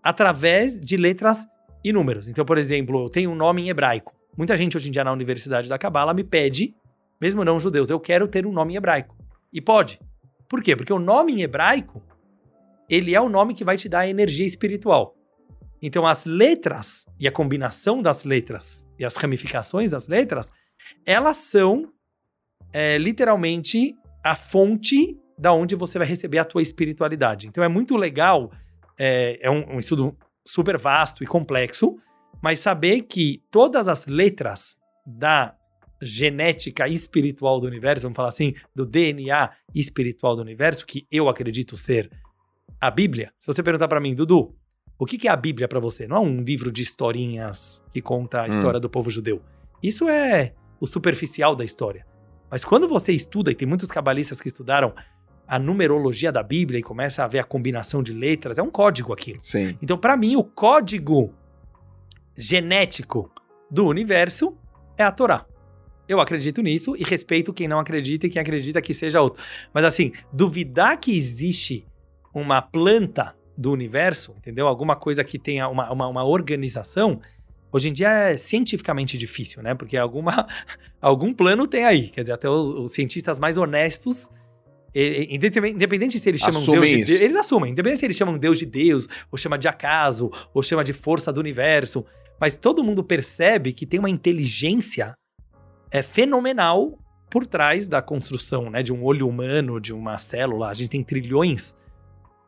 A: através de letras e números. Então, por exemplo, eu tenho um nome em hebraico. Muita gente hoje em dia na Universidade da Cabala me pede, mesmo não judeus, eu quero ter um nome em hebraico. E pode. Por quê? Porque o nome em hebraico ele é o nome que vai te dar a energia espiritual. Então, as letras e a combinação das letras e as ramificações das letras, elas são é, literalmente a fonte da onde você vai receber a tua espiritualidade. Então, é muito legal, é, é um, um estudo super vasto e complexo, mas saber que todas as letras da genética espiritual do universo, vamos falar assim, do DNA espiritual do universo, que eu acredito ser a Bíblia, se você perguntar para mim, Dudu, o que, que é a Bíblia para você? Não é um livro de historinhas que conta a hum. história do povo judeu. Isso é o superficial da história. Mas quando você estuda, e tem muitos cabalistas que estudaram a numerologia da Bíblia e começa a ver a combinação de letras, é um código aquilo.
B: Sim.
A: Então, para mim, o código genético do universo é a Torá. Eu acredito nisso e respeito quem não acredita e quem acredita que seja outro. Mas assim, duvidar que existe uma planta do universo, entendeu? Alguma coisa que tenha uma, uma, uma organização, hoje em dia é cientificamente difícil, né? Porque alguma, algum plano tem aí. Quer dizer, até os, os cientistas mais honestos, independente se eles chamam Assume Deus de Deus, eles assumem, independente se eles chamam Deus de Deus, ou chama de acaso, ou chama de força do universo, mas todo mundo percebe que tem uma inteligência é fenomenal por trás da construção, né, de um olho humano, de uma célula. A gente tem trilhões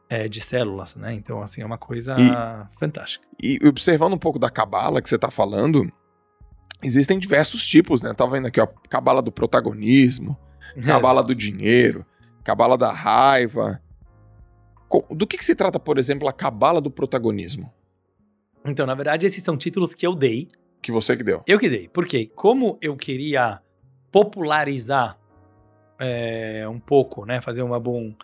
A: é, de células, né? Então, assim, é uma coisa e, fantástica.
B: E observando um pouco da cabala que você está falando, existem diversos tipos, né? Tava vendo aqui, ó, cabala do protagonismo, cabala do dinheiro, cabala da raiva. Do que, que se trata, por exemplo, a cabala do protagonismo?
A: Então, na verdade, esses são títulos que eu dei.
B: Que você que deu.
A: Eu que dei. Porque como eu queria popularizar é, um pouco, né? Fazer uma bom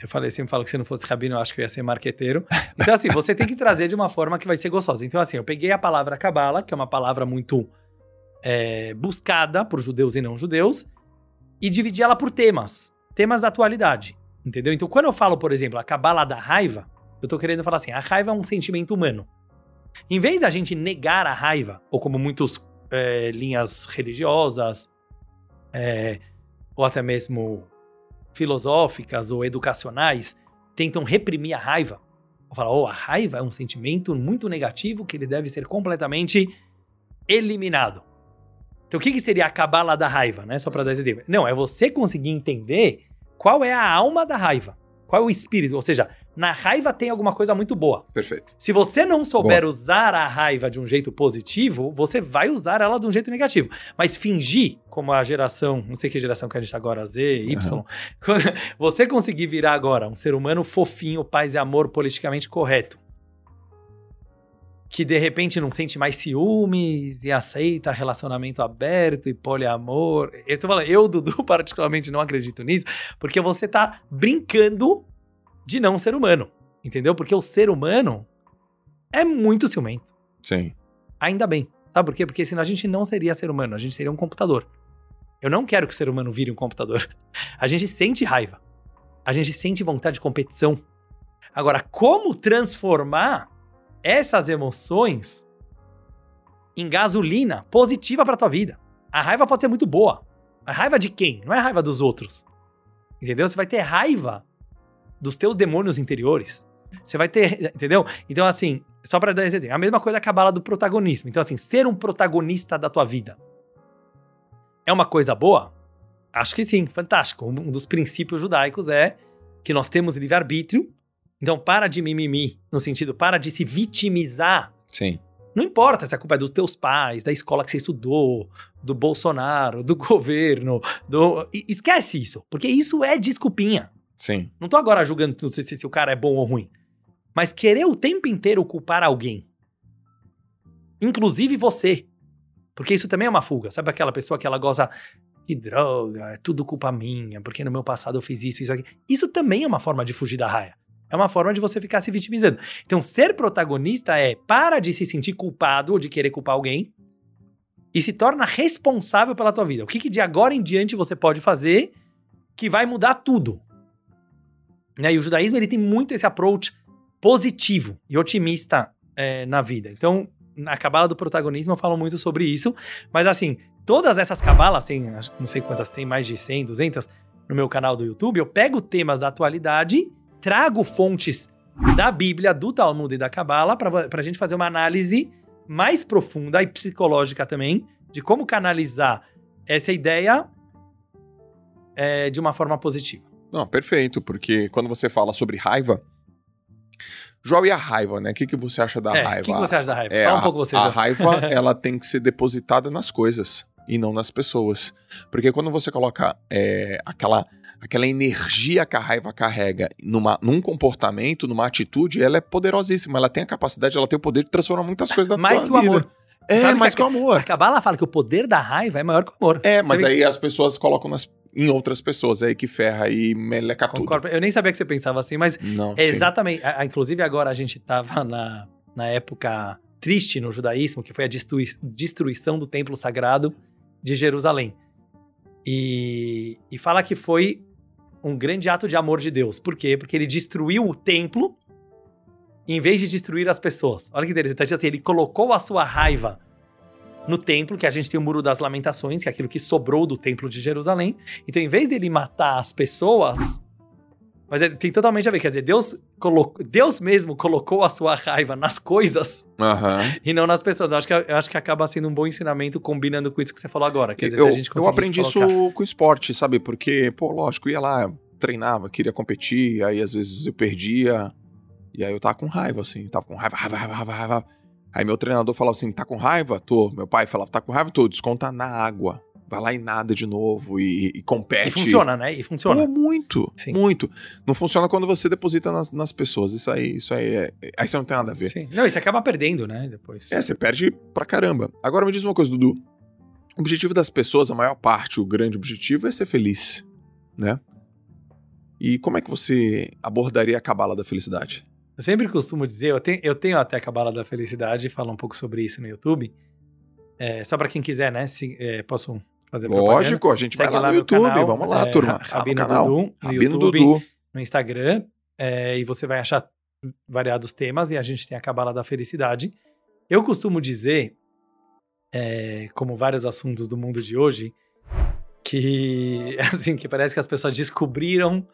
A: eu falei, sempre falo que se não fosse rabino, eu acho que eu ia ser marqueteiro. Então, assim, você tem que trazer de uma forma que vai ser gostosa. Então, assim, eu peguei a palavra cabala, que é uma palavra muito é, buscada por judeus e não judeus, e dividi ela por temas. Temas da atualidade. Entendeu? Então, quando eu falo, por exemplo, a cabala da raiva, eu tô querendo falar assim: a raiva é um sentimento humano. Em vez da gente negar a raiva, ou como muitas é, linhas religiosas, é, ou até mesmo filosóficas ou educacionais, tentam reprimir a raiva. Ou falar, oh, a raiva é um sentimento muito negativo que ele deve ser completamente eliminado. Então, o que, que seria a cabala da raiva, né? Só para dar esse exemplo. Não, é você conseguir entender qual é a alma da raiva. Qual é o espírito? Ou seja, na raiva tem alguma coisa muito boa.
B: Perfeito.
A: Se você não souber boa. usar a raiva de um jeito positivo, você vai usar ela de um jeito negativo. Mas fingir, como a geração, não sei que geração que a gente tá agora, Z, Y, uhum. você conseguir virar agora um ser humano fofinho, paz e amor, politicamente correto, que de repente não sente mais ciúmes e aceita relacionamento aberto e poliamor. Eu tô falando, eu, Dudu, particularmente não acredito nisso, porque você tá brincando de não ser humano. Entendeu? Porque o ser humano é muito ciumento.
B: Sim.
A: Ainda bem. Sabe por quê? Porque senão a gente não seria ser humano, a gente seria um computador. Eu não quero que o ser humano vire um computador. A gente sente raiva. A gente sente vontade de competição. Agora, como transformar essas emoções em gasolina positiva para tua vida. A raiva pode ser muito boa. A raiva de quem? Não é a raiva dos outros. Entendeu? Você vai ter raiva dos teus demônios interiores. Você vai ter, entendeu? Então assim, só para dar exemplo, a mesma coisa que a bala do protagonismo. Então assim, ser um protagonista da tua vida é uma coisa boa? Acho que sim, fantástico. Um dos princípios judaicos é que nós temos livre-arbítrio então, para de mimimi, no sentido, para de se vitimizar.
B: Sim.
A: Não importa se a culpa é dos teus pais, da escola que você estudou, do Bolsonaro, do governo, do... Esquece isso, porque isso é desculpinha.
B: Sim.
A: Não tô agora julgando se, se o cara é bom ou ruim. Mas querer o tempo inteiro culpar alguém. Inclusive você. Porque isso também é uma fuga. Sabe aquela pessoa que ela goza de droga, é tudo culpa minha, porque no meu passado eu fiz isso, isso aqui. Isso também é uma forma de fugir da raia. É uma forma de você ficar se vitimizando. Então, ser protagonista é para de se sentir culpado ou de querer culpar alguém e se torna responsável pela tua vida. O que, que de agora em diante você pode fazer que vai mudar tudo? Né? E o judaísmo ele tem muito esse approach positivo e otimista é, na vida. Então, na cabala do protagonismo eu falo muito sobre isso, mas assim, todas essas cabalas, tem, não sei quantas tem, mais de 100, 200 no meu canal do YouTube, eu pego temas da atualidade trago fontes da Bíblia, do Talmud e da Cabala para a gente fazer uma análise mais profunda e psicológica também de como canalizar essa ideia é, de uma forma positiva.
B: Não, perfeito, porque quando você fala sobre raiva, João, e a raiva, né? O que, que você acha da
A: é,
B: raiva? O
A: que, que, você acha da raiva?
B: É, Fala um pouco você, A raiva, ela tem que ser depositada nas coisas e não nas pessoas. Porque quando você coloca é, aquela aquela energia que a raiva carrega numa, num comportamento, numa atitude, ela é poderosíssima. Ela tem a capacidade, ela tem o poder de transformar muitas coisas da
A: Mais
B: tua
A: que o amor.
B: É, Sabe mais que, que o amor.
A: A Kabbalah fala que o poder da raiva é maior que o amor.
B: É, mas aí as pessoas colocam nas, em outras pessoas, é aí que ferra e meleca Concordo.
A: tudo. Eu nem sabia que você pensava assim, mas
B: Não,
A: é exatamente. A, inclusive agora a gente tava na, na época triste no judaísmo, que foi a destrui, destruição do templo sagrado de Jerusalém. E, e fala que foi um grande ato de amor de Deus. Por quê? Porque ele destruiu o templo em vez de destruir as pessoas. Olha que interessante, assim, ele colocou a sua raiva no templo, que a gente tem o Muro das Lamentações, que é aquilo que sobrou do templo de Jerusalém. Então, em vez dele matar as pessoas, mas tem totalmente a ver, quer dizer, Deus, colocou, Deus mesmo colocou a sua raiva nas coisas
B: uhum.
A: e não nas pessoas. Eu acho, que, eu acho que acaba sendo um bom ensinamento combinando com isso que você falou agora. Quer dizer,
B: eu,
A: se a gente
B: eu aprendi colocar... isso com o esporte, sabe? Porque, pô, lógico, ia lá, treinava, queria competir, aí às vezes eu perdia, e aí eu tava com raiva, assim, tava com raiva, raiva, raiva, raiva, raiva. Aí meu treinador falava assim, tá com raiva? Tô. Meu pai falava, tá com raiva? Tô, desconta na água vai lá e nada de novo e, e compete.
A: E funciona, né? E funciona.
B: Pô, muito, Sim. muito. Não funciona quando você deposita nas, nas pessoas. Isso aí, isso aí é, Aí você não tem nada a ver.
A: Sim. Não, e você acaba perdendo, né? Depois.
B: É, você perde pra caramba. Agora me diz uma coisa, Dudu. O objetivo das pessoas, a maior parte, o grande objetivo é ser feliz, né? E como é que você abordaria a cabala da felicidade?
A: Eu sempre costumo dizer, eu tenho, eu tenho até a cabala da felicidade e falo um pouco sobre isso no YouTube. É, só para quem quiser, né? Se, é, posso fazer
B: Lógico, propaganda. a gente Segue vai lá, no YouTube, canal, vamos lá, é, turma.
A: Rabino canal. Dudu, no Rabino YouTube, Dudu. no Instagram, é, e você vai achar variados temas, e a gente tem a Cabala da Felicidade. Eu costumo dizer, é, como vários assuntos do mundo de hoje, que assim que parece que as pessoas descobriram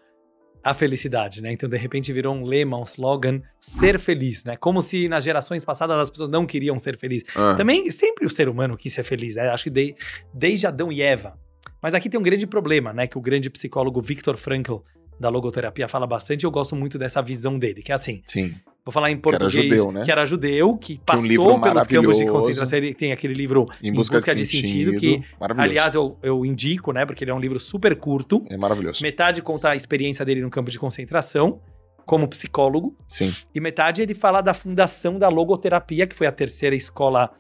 A: a felicidade, né? Então de repente virou um lema, um slogan, ser feliz, né? Como se nas gerações passadas as pessoas não queriam ser felizes.
B: Ah,
A: Também sempre o ser humano quis ser feliz, né? Acho que de- desde Adão e Eva. Mas aqui tem um grande problema, né? Que o grande psicólogo Viktor Frankl da logoterapia fala bastante. e Eu gosto muito dessa visão dele, que é assim.
B: sim.
A: Vou falar em
B: era
A: português.
B: judeu, né?
A: Que era judeu, que passou
B: livro
A: pelos campos de concentração. Ele tem aquele livro
B: Em busca, de, sentido.
A: que,
B: maravilhoso.
A: aliás, eu, eu indico, né? Porque ele é um livro super curto.
B: é maravilhoso.
A: Metade conta a experiência dele no campo de concentração, como psicólogo.
B: Sim.
A: E metade ele fala da fundação da logoterapia, que foi a terceira escola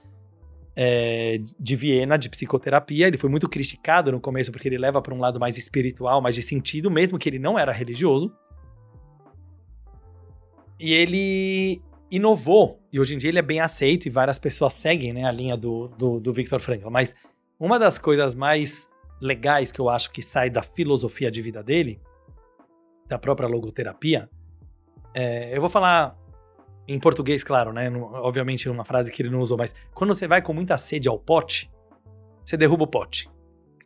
A: é, de Viena de psicoterapia. Ele foi muito criticado no começo porque ele leva para um lado mais espiritual, mais de sentido, mesmo que ele não era religioso. E ele inovou, e hoje em dia ele é bem aceito e várias pessoas seguem né, a linha do, do, do Viktor Frankl. Mas uma das coisas mais legais que eu acho que sai da filosofia de vida dele, da própria logoterapia, é, eu vou falar em português, claro, né? Obviamente numa frase que ele não usou, mas quando você vai com muita sede ao pote, você derruba o pote.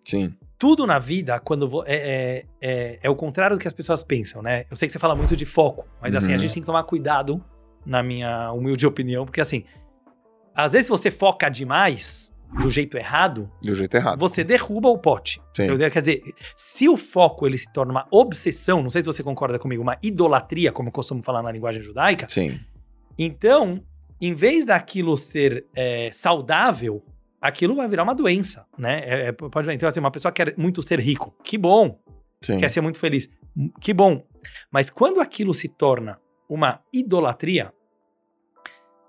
B: Sim.
A: Tudo na vida, quando vo- é, é, é, é o contrário do que as pessoas pensam, né? Eu sei que você fala muito de foco, mas assim, a
B: Uhum.
A: gente tem que tomar cuidado, na minha humilde opinião, porque assim, às vezes você foca demais do jeito errado,
B: Do jeito errado.
A: você derruba o pote.
B: Sim.
A: Entendeu? Quer dizer, se o foco ele se torna uma obsessão, não sei se você concorda comigo, uma idolatria, como eu costumo falar na linguagem judaica,
B: Sim.
A: então, em vez daquilo ser é, saudável, aquilo vai virar uma doença, né? É, é, pode. Então, assim, uma pessoa quer muito ser rico, que bom.
B: Sim.
A: Quer ser muito feliz, que bom. Mas quando aquilo se torna uma idolatria,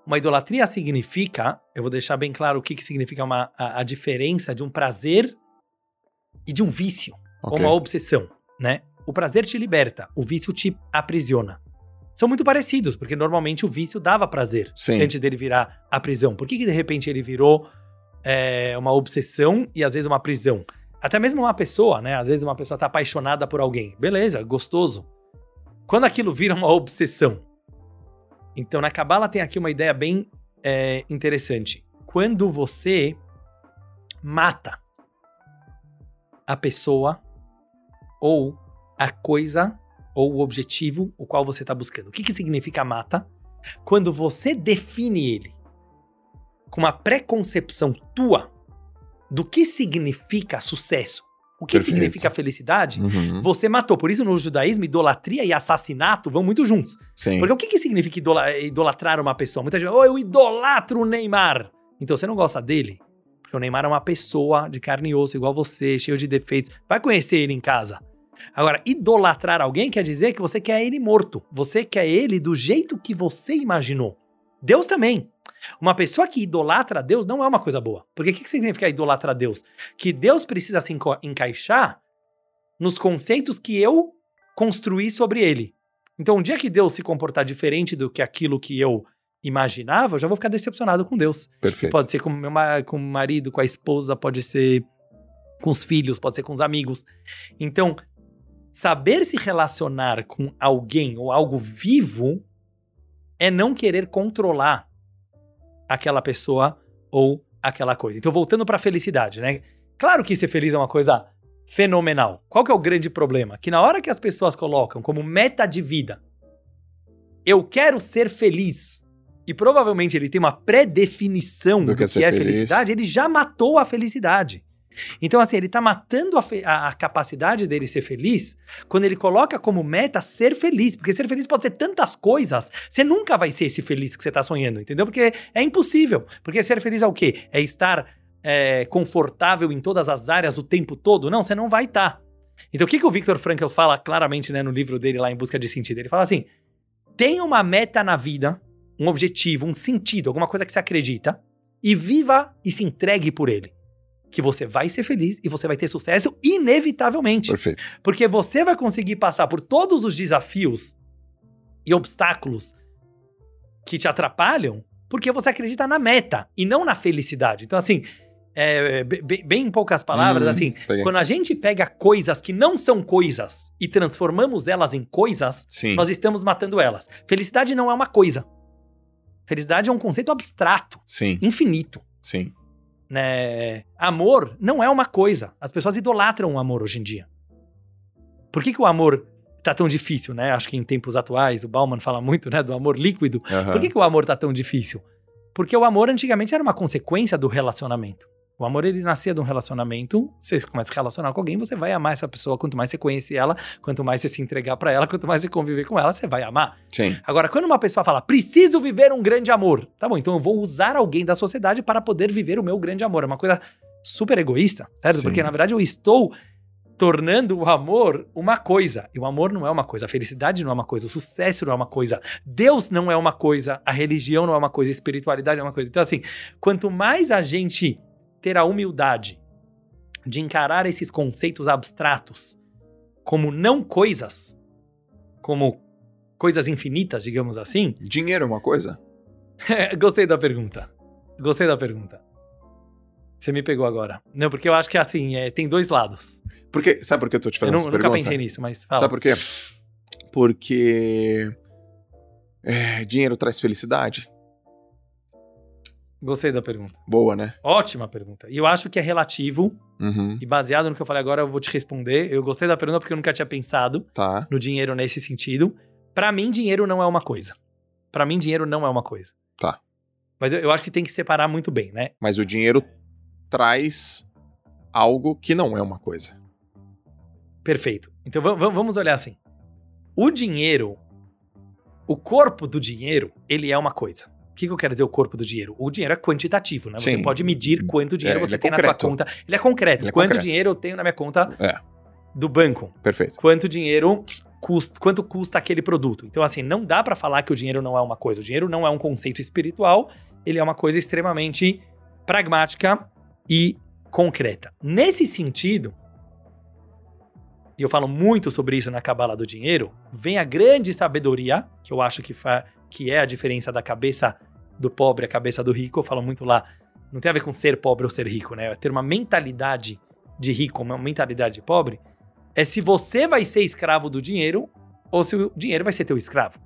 A: uma idolatria significa, eu vou deixar bem claro o que, que significa uma, a, a diferença de um prazer e de um vício ou
B: Ok.
A: uma obsessão, né? O prazer te liberta, o vício te aprisiona. São muito parecidos, porque normalmente o vício dava prazer
B: Sim.
A: antes dele virar a prisão. Por que, que de repente ele virou é, uma obsessão e às vezes uma prisão? Até mesmo uma pessoa, né? Às vezes uma pessoa tá apaixonada por alguém. Beleza, gostoso. Quando aquilo vira uma obsessão. Então, na Kabbalah tem aqui uma ideia bem é, interessante. Quando você mata a pessoa ou a coisa ou o objetivo o qual você está buscando. O que, que significa mata? Quando você define ele com uma preconcepção tua do que significa sucesso, o que
B: Perfeito.
A: significa felicidade,
B: Uhum.
A: você matou. Por isso, no judaísmo, idolatria e assassinato vão muito juntos.
B: Sim.
A: Porque o que, que significa idola- idolatrar uma pessoa? Muita gente, oh, eu idolatro o Neymar. Então você não gosta dele? Porque o Neymar é uma pessoa de carne e osso, igual você, cheio de defeitos. Vai conhecer ele em casa. Agora, idolatrar alguém quer dizer que você quer ele morto. Você quer ele do jeito que você imaginou. Deus também. Uma pessoa que idolatra a Deus não é uma coisa boa. Porque o que, que significa idolatrar a Deus? Que Deus precisa se encaixar nos conceitos que eu construí sobre ele. Então, um dia que Deus se comportar diferente do que aquilo que eu imaginava, eu já vou ficar decepcionado com Deus.
B: Perfeito.
A: Pode ser com, meu, com o marido, com a esposa, pode ser com os filhos, pode ser com os amigos. Então, saber se relacionar com alguém ou algo vivo é não querer controlar aquela pessoa ou aquela coisa. Então, voltando para a felicidade, né? Claro que ser feliz é uma coisa fenomenal. Qual que é o grande problema? Que na hora que as pessoas colocam como meta de vida, eu quero ser feliz, e provavelmente ele tem uma pré-definição do,
B: Do que é
A: que é
B: feliz.
A: felicidade, ele já matou a felicidade. Então, assim, ele tá matando a, a- a capacidade dele ser feliz quando ele coloca como meta ser feliz. Porque ser feliz pode ser tantas coisas. Você nunca vai ser esse feliz que você tá sonhando, entendeu? Porque é impossível. Porque ser feliz é o quê? É estar é, confortável em todas as áreas o tempo todo? Não, você não vai estar. Então, o que, que o Viktor Frankl fala claramente né, no livro dele lá em Busca de Sentido? Ele fala assim: tenha uma meta na vida, um objetivo, um sentido, alguma coisa que você acredita, e viva e se entregue por ele. Que você vai ser feliz e você vai ter sucesso inevitavelmente.
B: Perfeito.
A: Porque você vai conseguir passar por todos os desafios e obstáculos que te atrapalham porque você acredita na meta e não na felicidade. Então, assim, é, be- be- bem em poucas palavras,
B: Hum,
A: assim,
B: peguei.
A: quando a gente pega coisas que não são coisas e transformamos elas em coisas,
B: Sim.
A: nós estamos matando elas. Felicidade não é uma coisa. Felicidade é um conceito abstrato,
B: Sim.
A: infinito.
B: Sim.
A: Né, amor não é uma coisa. As pessoas idolatram o amor hoje em dia. Por que, que o amor tá tão difícil, né? Acho que em tempos atuais, o Bauman fala muito, né, do amor líquido.
B: Aham.
A: Por que, que o amor tá tão difícil? Porque o amor antigamente era uma consequência do relacionamento. O amor ele nascia de um relacionamento. Você começa a se relacionar com alguém, você vai amar essa pessoa. Quanto mais você conhece ela, quanto mais você se entregar pra ela, quanto mais você conviver com ela, você vai amar.
B: Sim.
A: Agora, quando uma pessoa fala, preciso viver um grande amor, tá bom, então eu vou usar alguém da sociedade para poder viver o meu grande amor. É uma coisa super egoísta, certo?
B: Sim.
A: Porque na verdade eu estou tornando o amor uma coisa. E o amor não é uma coisa, a felicidade não é uma coisa, o sucesso não é uma coisa, Deus não é uma coisa, a religião não é uma coisa, a espiritualidade é uma coisa. Então, assim, quanto mais a gente ter a humildade de encarar esses conceitos abstratos como não coisas, como coisas infinitas, digamos assim.
B: Dinheiro é uma coisa?
A: Gostei da pergunta. Gostei da pergunta. Você me pegou agora. Não, porque eu acho que assim, é, tem dois lados.
B: Porque, sabe por que eu tô te
A: Eu
B: fazendo
A: não-
B: essa
A: nunca
B: pergunta?
A: pensei nisso, mas fala.
B: Sabe por quê? Porque é, dinheiro traz felicidade.
A: Gostei da pergunta.
B: Boa, né?
A: Ótima pergunta. E eu acho que é relativo,
B: Uhum.
A: e baseado no que eu falei agora, eu vou te responder. Eu gostei da pergunta porque eu nunca tinha pensado
B: Tá.
A: no dinheiro nesse sentido. Pra mim, dinheiro não é uma coisa. Pra mim, dinheiro não é uma coisa.
B: Tá.
A: Mas eu, eu acho que tem que separar muito bem, né?
B: Mas o dinheiro traz algo que não é uma coisa.
A: Perfeito. Então va- va- vamos olhar assim. O dinheiro, o corpo do dinheiro, ele é uma coisa. O que, que eu quero dizer o corpo do dinheiro? O dinheiro é quantitativo, né? Você
B: Sim.
A: pode medir quanto dinheiro
B: É,
A: você
B: é
A: tem na
B: concreto.
A: conta. Ele é concreto.
B: Ele é
A: quanto
B: concreto.
A: dinheiro eu tenho na minha conta
B: É.
A: do banco.
B: Perfeito.
A: Quanto dinheiro custa, quanto custa aquele produto. Então assim, não dá pra falar que o dinheiro não é uma coisa. O dinheiro não é um conceito espiritual, ele é uma coisa extremamente pragmática e concreta. Nesse sentido, e eu falo muito sobre isso na Cabala do Dinheiro, vem a grande sabedoria, que eu acho que, fa- que é a diferença da cabeça do pobre a cabeça do rico. Eu falo muito lá, não tem a ver com ser pobre ou ser rico, né? É ter uma mentalidade de rico, uma mentalidade de pobre, é se você vai ser escravo do dinheiro ou se o dinheiro vai ser teu escravo.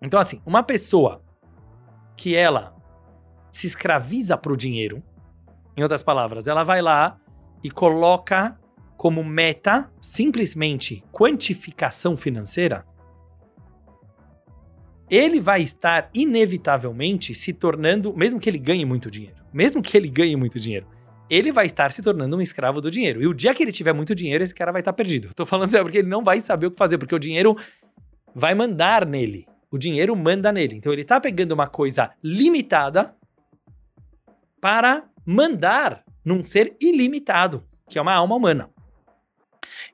A: Então, assim, uma pessoa que ela se escraviza pro dinheiro, em outras palavras, ela vai lá e coloca como meta simplesmente quantificação financeira, ele vai estar inevitavelmente se tornando, mesmo que ele ganhe muito dinheiro, mesmo que ele ganhe muito dinheiro, ele vai estar se tornando um escravo do dinheiro. E o dia que ele tiver muito dinheiro, esse cara vai estar perdido. Eu tô falando isso porque ele não vai saber o que fazer, porque o dinheiro vai mandar nele. O dinheiro manda nele. Então ele tá pegando uma coisa limitada para mandar num ser ilimitado, que é uma alma humana.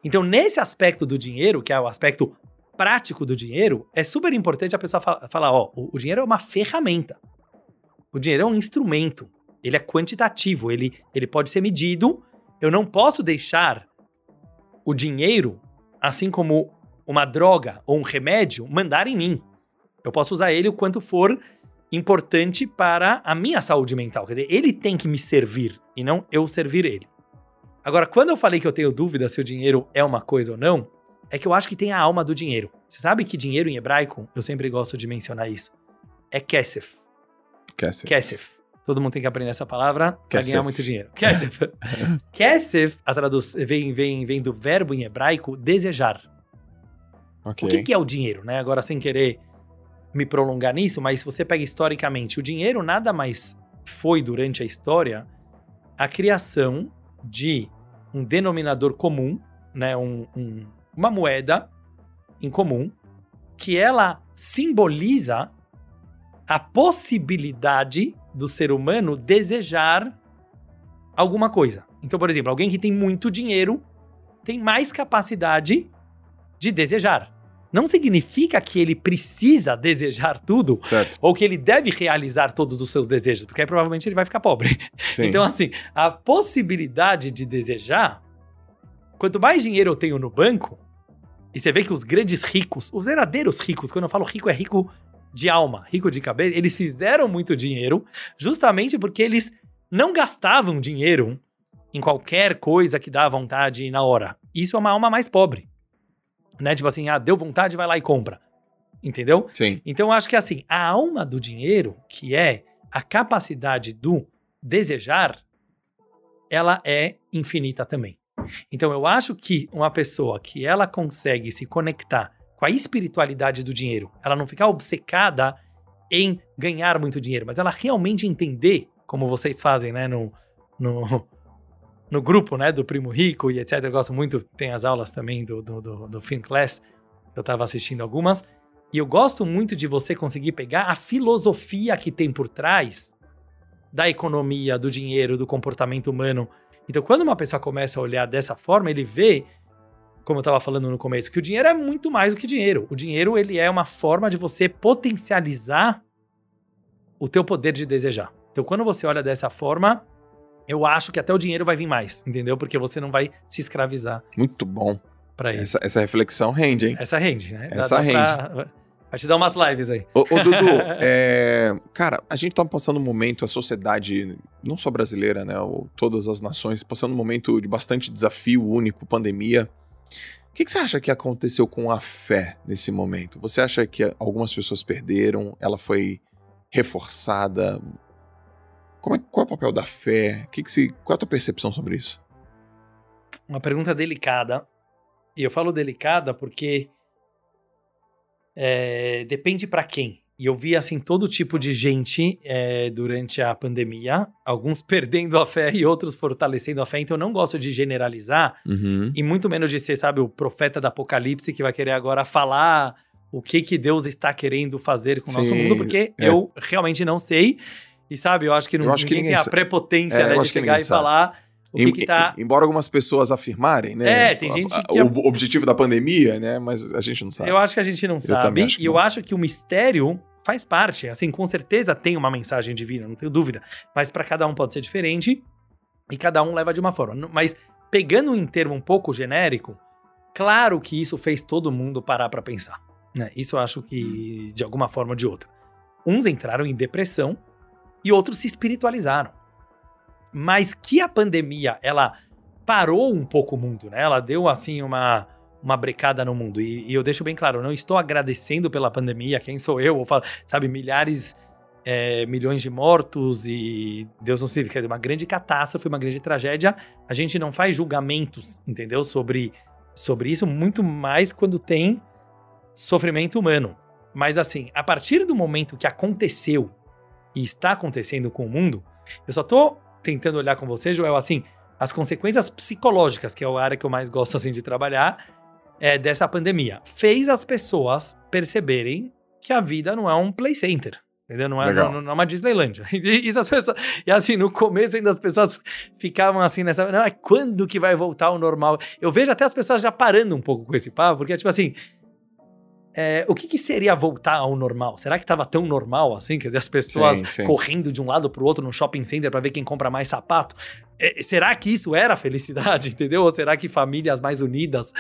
A: Então, nesse aspecto do dinheiro, que é o aspecto prático do dinheiro, é super importante a pessoa fa- falar: ó, o, o dinheiro é uma ferramenta. O dinheiro é um instrumento. Ele é quantitativo, ele, ele pode ser medido. Eu não posso deixar o dinheiro, assim como uma droga ou um remédio, mandar em mim. Eu posso usar ele o quanto for importante para a minha saúde mental. Quer dizer, ele tem que me servir e não eu servir ele. Agora, quando eu falei que eu tenho dúvida se o dinheiro é uma coisa ou não, é que eu acho que tem a alma do dinheiro. Você sabe que dinheiro em hebraico, eu sempre gosto de mencionar isso, é kesef.
B: Ser?
A: Kesef. Todo mundo tem que aprender essa palavra para
B: Kesef.
A: ganhar muito dinheiro. Kesef. Kesef, a traduz, vem, vem, vem do verbo em hebraico desejar.
B: Ok.
A: O que, que é o dinheiro, né? Agora, sem querer me prolongar nisso, mas se você pega historicamente, o dinheiro nada mais foi durante a história a criação de um denominador comum, né? Um- um- uma moeda em comum, que ela simboliza a possibilidade do ser humano desejar alguma coisa. Então, por exemplo, alguém que tem muito dinheiro tem mais capacidade de desejar. Não significa que ele precisa desejar tudo
B: Certo.
A: ou que ele deve realizar todos os seus desejos, porque aí provavelmente ele vai ficar pobre.
B: Sim.
A: Então, assim, a possibilidade de desejar, quanto mais dinheiro eu tenho no banco, e você vê que os grandes ricos, os verdadeiros ricos, quando eu falo rico, é rico de alma, rico de cabeça, eles fizeram muito dinheiro justamente porque eles não gastavam dinheiro em qualquer coisa que dá vontade na hora. Isso é uma alma mais pobre. Né? Tipo assim, ah, deu vontade, vai lá e compra. Entendeu?
B: Sim.
A: Então eu acho que assim, a alma do dinheiro, que é a capacidade do desejar, ela é infinita também. Então eu acho que uma pessoa que ela consegue se conectar com a espiritualidade do dinheiro, ela não ficar obcecada em ganhar muito dinheiro, mas ela realmente entender, como vocês fazem, né, no, no, no grupo, né, do Primo Rico e etc. Eu gosto muito, tem as aulas também do, do, do, do Film Class, eu estava assistindo algumas, e eu gosto muito de você conseguir pegar a filosofia que tem por trás da economia, do dinheiro, do comportamento humano. Então, quando uma pessoa começa a olhar dessa forma, ele vê, como eu estava falando no começo, que o dinheiro é muito mais do que dinheiro. O dinheiro ele é uma forma de você potencializar o teu poder de desejar. Então, quando você olha dessa forma, eu acho que até o dinheiro vai vir mais, entendeu? Porque você não vai se escravizar.
B: Muito bom.
A: Para isso.
B: Essa, essa, reflexão rende, hein?
A: Essa rende, né?
B: Essa dá, dá rende.
A: Pra... Vai te dar umas lives aí.
B: Ô, ô Dudu, é, cara, a gente tá passando um momento, a sociedade, não só brasileira, né? Todas as nações, passando um momento de bastante desafio único, pandemia. O que, que, você acha que aconteceu com a fé nesse momento? Você acha que algumas pessoas perderam? Ela foi reforçada? É, qual é o papel da fé? Que que se, qual é a tua percepção sobre isso?
A: Uma pergunta delicada. E eu falo delicada porque é, depende para quem. E eu vi, assim, todo tipo de gente é, durante a pandemia, alguns perdendo a fé e outros fortalecendo a fé. Então, eu não gosto de generalizar
B: uhum.
A: e muito menos de ser, sabe, o profeta do apocalipse que vai querer agora falar o que que Deus está querendo fazer com o nosso mundo, porque é. eu realmente não sei. E, sabe, eu acho que não,
B: eu acho
A: ninguém,
B: que
A: tem a prepotência é, né, de chegar e sabe. falar o em, que tá...
B: Embora algumas pessoas afirmarem, né?
A: É, tem gente
B: que... O objetivo da pandemia, né? Mas a gente não sabe.
A: Eu acho que a gente não eu sabe. e eu acho que o mistério faz parte. Assim, com certeza tem uma mensagem divina, não tenho dúvida. Mas para cada um pode ser diferente e cada um leva de uma forma. Mas pegando em termo um pouco genérico, claro que isso fez todo mundo parar para pensar. Né? Isso eu acho que de alguma forma ou de outra. Uns entraram em depressão e outros se espiritualizaram mas que a pandemia ela parou um pouco o mundo, né? Ela deu assim uma uma brecada no mundo. E, e eu deixo bem claro, não estou agradecendo pela pandemia, quem sou eu? eu falo, sabe, milhares, é, milhões de mortos e Deus não livre, uma grande catástrofe, uma grande tragédia. A gente não faz julgamentos, entendeu? Sobre, sobre isso, muito mais quando tem sofrimento humano. Mas assim, a partir do momento que aconteceu e está acontecendo com o mundo, eu só tô tentando olhar com você, Joel, assim, as consequências psicológicas, que é a área que eu mais gosto assim de trabalhar, é dessa pandemia. Fez as pessoas perceberem que a vida não é um play center. Entendeu? Não é, não, não é uma Disneylandia. Isso as pessoas. E assim, no começo ainda as pessoas ficavam assim nessa. Não, é quando que vai voltar ao normal? Eu vejo até as pessoas já parando um pouco com esse papo, porque é tipo assim é, o que, que, seria voltar ao normal? Será que estava tão normal assim? Quer dizer, as pessoas sim, sim. correndo de um lado para o outro no shopping center para ver quem compra mais sapato? É, será que isso era felicidade, entendeu? Ou será que famílias mais unidas,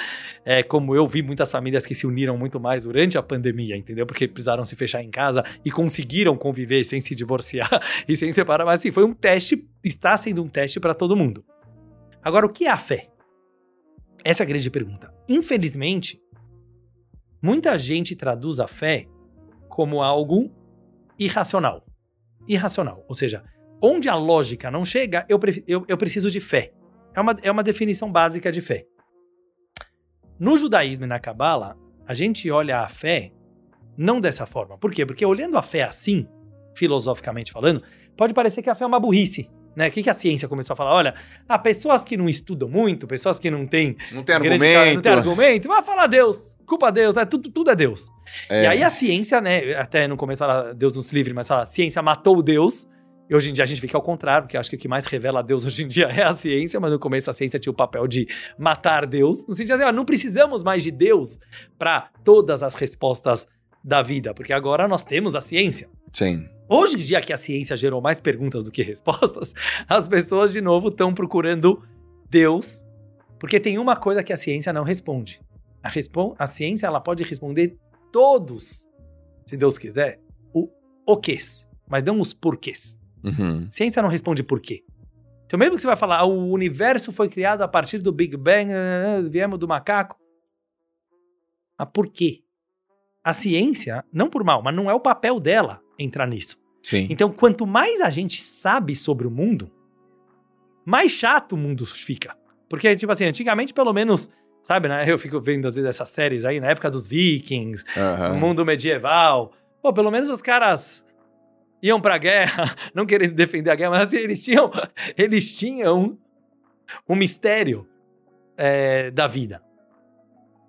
A: é, como eu vi muitas famílias que se uniram muito mais durante a pandemia, entendeu? Porque precisaram se fechar em casa e conseguiram conviver sem se divorciar e sem separar. Mas assim, foi um teste, está sendo um teste para todo mundo. Agora, o que é a fé? Essa é a grande pergunta. Infelizmente, Muita gente traduz a fé como algo irracional. Irracional. Ou seja, onde a lógica não chega, eu, eu, eu preciso de fé. É uma, é uma definição básica de fé. No judaísmo e na Cabala, a gente olha a fé não dessa forma. Por quê? Porque olhando a fé assim, filosoficamente falando, pode parecer que a fé é uma burrice. Né? O que, que a ciência começou a falar? Olha, ah, pessoas que não estudam muito, pessoas que não têm.
B: Não tem argumento.
A: Não tem argumento, vai falar Deus. Culpa Deus, é, tudo, tudo é Deus. É. E aí a ciência, né? Até no começo fala Deus nos livre, mas fala, a ciência matou Deus. E hoje em dia a gente fica ao contrário, porque acho que o que mais revela Deus hoje em dia é a ciência, mas no começo a ciência tinha o papel de matar Deus. No sentido de, assim, não precisamos mais de Deus para todas as respostas da vida, porque agora nós temos a ciência.
B: Sim.
A: Hoje em dia que a ciência gerou mais perguntas do que respostas, as pessoas de novo estão procurando Deus, porque tem uma coisa que a ciência não responde. A, respo a ciência ela pode responder todos, se Deus quiser, o o quês, mas não os porquês.
B: Uhum.
A: Ciência não responde porquê. Então, mesmo que você vai falar, ah, o universo foi criado a partir do Big Bang, viemos do macaco. Mas por quê? A ciência, não por mal, mas não é o papel dela entrar nisso.
B: Sim.
A: Então, quanto mais a gente sabe sobre o mundo, mais chato o mundo fica. Porque, tipo assim, antigamente, pelo menos, sabe, né? Eu fico vendo, às vezes, essas séries aí, na época dos vikings,
B: Aham.
A: mundo medieval. Pô, pelo menos os caras iam pra guerra, não querendo defender a guerra, mas assim, eles tinham, eles tinham um mistério é, da vida.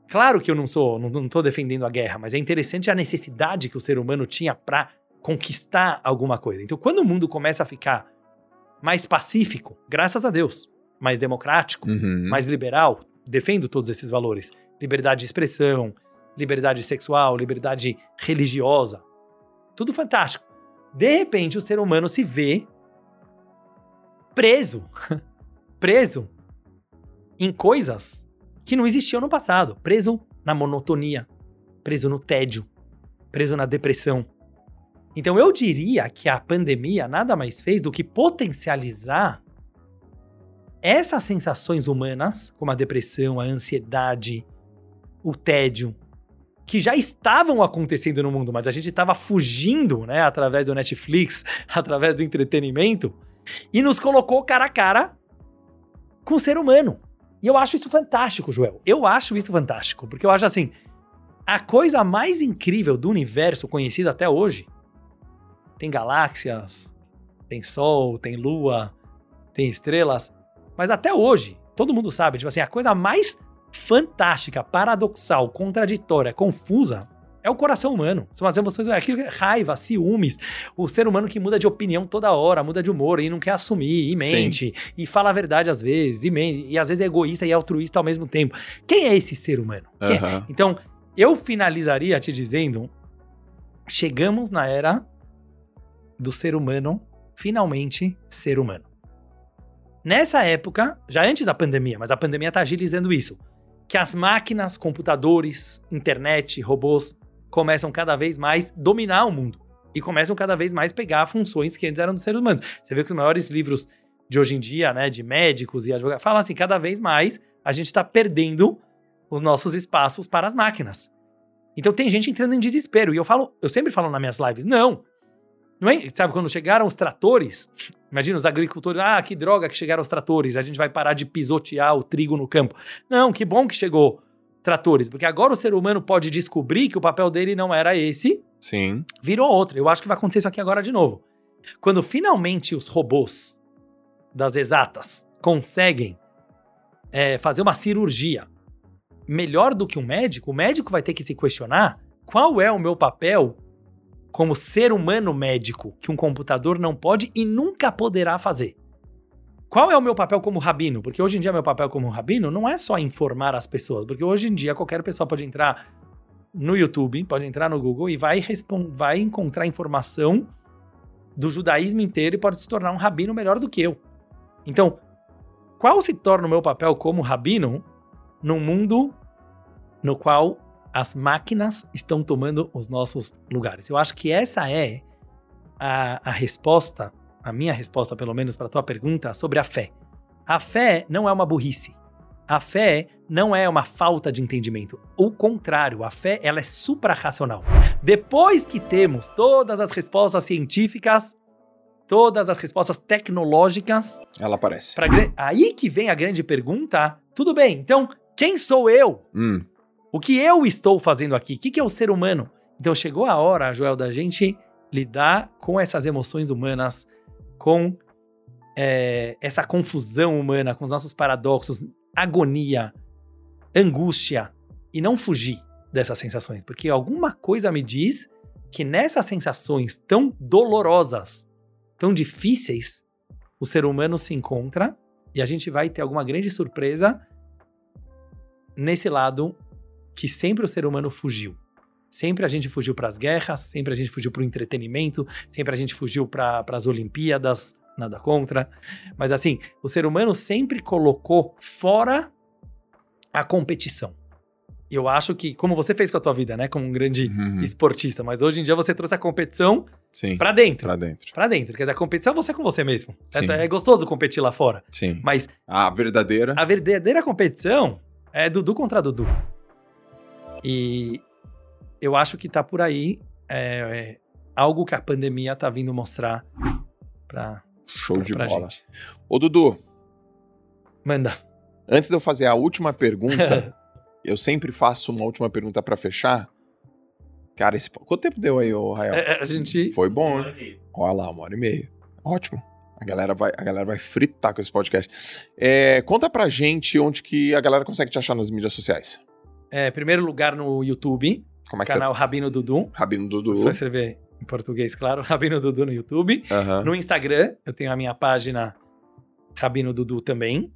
A: Claro que eu não sou, não, não tô defendendo a guerra, mas é interessante a necessidade que o ser humano tinha pra conquistar alguma coisa. Então, quando o mundo começa a ficar mais pacífico, graças a Deus, mais democrático,
B: Uhum.
A: mais liberal, defendo todos esses valores. Liberdade de expressão, liberdade sexual, liberdade religiosa. Tudo fantástico. De repente, o ser humano se vê preso. preso em coisas que não existiam no passado. Preso na monotonia, preso no tédio, preso na depressão. Então eu diria que a pandemia nada mais fez do que potencializar essas sensações humanas, como a depressão, a ansiedade, o tédio, que já estavam acontecendo no mundo, mas a gente estava fugindo, né, através do Netflix, através do entretenimento, e nos colocou cara a cara com o ser humano. E eu acho isso fantástico, Joel. Eu acho isso fantástico, porque eu acho assim, a coisa mais incrível do universo conhecido até hoje tem galáxias, tem sol, tem lua, tem estrelas, mas até hoje, todo mundo sabe, tipo assim, a coisa mais fantástica, paradoxal, contraditória, confusa é o coração humano. São as emoções, é aquilo que é raiva, ciúmes, o ser humano que muda de opinião toda hora, muda de humor e não quer assumir, e mente, e fala a verdade às vezes, e mente, e às vezes é egoísta e altruísta ao mesmo tempo. Quem é esse ser humano? Quem é? Então, eu finalizaria te dizendo: chegamos na era do ser humano, finalmente ser humano. Nessa época, já antes da pandemia, mas a pandemia está agilizando isso, que as máquinas, computadores, internet, robôs começam cada vez mais dominar o mundo e começam cada vez mais pegar funções que antes eram dos seres humanos. Você vê que os maiores livros de hoje em dia, né, de médicos e advogados, falam assim, cada vez mais a gente está perdendo os nossos espaços para as máquinas. Então tem gente entrando em desespero. E eu falo, eu sempre falo nas minhas lives, não. Não é, sabe, quando chegaram os tratores, imagina os agricultores, ah, que droga que chegaram os tratores, a gente vai parar de pisotear o trigo no campo. Não, que bom que chegou tratores, porque agora o ser humano pode descobrir que o papel dele não era esse,
B: Sim.
A: virou outro. Eu acho que vai acontecer isso aqui agora de novo. Quando finalmente os robôs das exatas conseguem é, fazer uma cirurgia melhor do que um médico, o médico vai ter que se questionar qual é o meu papel como ser humano médico que um computador não pode e nunca poderá fazer. Qual é o meu papel como rabino? Porque hoje em dia meu papel como rabino não é só informar as pessoas, porque hoje em dia qualquer pessoa pode entrar no YouTube, pode entrar no Google e vai, vai encontrar informação do judaísmo inteiro e pode se tornar um rabino melhor do que eu. Então, qual se torna o meu papel como rabino num mundo no qual as máquinas estão tomando os nossos lugares? Eu acho que essa é a, a resposta, a minha resposta, pelo menos, para a tua pergunta sobre a fé. A fé não é uma burrice. A fé não é uma falta de entendimento. O contrário, a fé ela é suprarracional. Depois que temos todas as respostas científicas, todas as respostas tecnológicas,
B: Ela aparece.
A: pra aí que vem a grande pergunta. Tudo bem, então, quem sou eu?
B: Hum.
A: O que eu estou fazendo aqui? O que, é o ser humano? Então chegou a hora, Joel, da gente lidar com essas emoções humanas, com é, essa confusão humana, com os nossos paradoxos, agonia, angústia, e não fugir dessas sensações, porque alguma coisa me diz que nessas sensações tão dolorosas, tão difíceis, o ser humano se encontra e a gente vai ter alguma grande surpresa nesse lado que sempre o ser humano fugiu. Sempre a gente fugiu para as guerras, sempre a gente fugiu para o entretenimento, sempre a gente fugiu para as Olimpíadas, nada contra. Mas assim, o ser humano sempre colocou fora a competição. Eu acho que, como você fez com a tua vida, né, como um grande
B: Uhum.
A: esportista, mas hoje em dia você trouxe a competição para dentro.
B: Pra dentro.
A: Pra dentro. Quer dizer, a competição é você com você mesmo.
B: Sim.
A: É gostoso competir lá fora.
B: Sim.
A: Mas
B: A verdadeira.
A: a verdadeira competição é Dudu contra Dudu. E eu acho que tá por aí é, é algo que a pandemia tá vindo mostrar pra,
B: Show de
A: pra
B: bola.
A: gente.
B: Ô, Dudu,
A: Manda.
B: Antes de eu fazer a última pergunta, eu sempre faço uma última pergunta pra fechar. Cara, esse... quanto tempo deu aí, ô Rael?
A: É, a gente.
B: Foi bom, hein? Olha lá, uma hora e meia. Ótimo. A galera vai, a galera vai fritar com esse podcast. É, conta pra gente onde que a galera consegue te achar nas mídias sociais.
A: É, primeiro lugar no YouTube,
B: Como é que
A: canal Rabino Dudu.
B: você... Rabino Dudu.
A: Só escrever em português, claro. Rabino Dudu no YouTube. No Instagram, eu tenho a minha página Rabino Dudu também.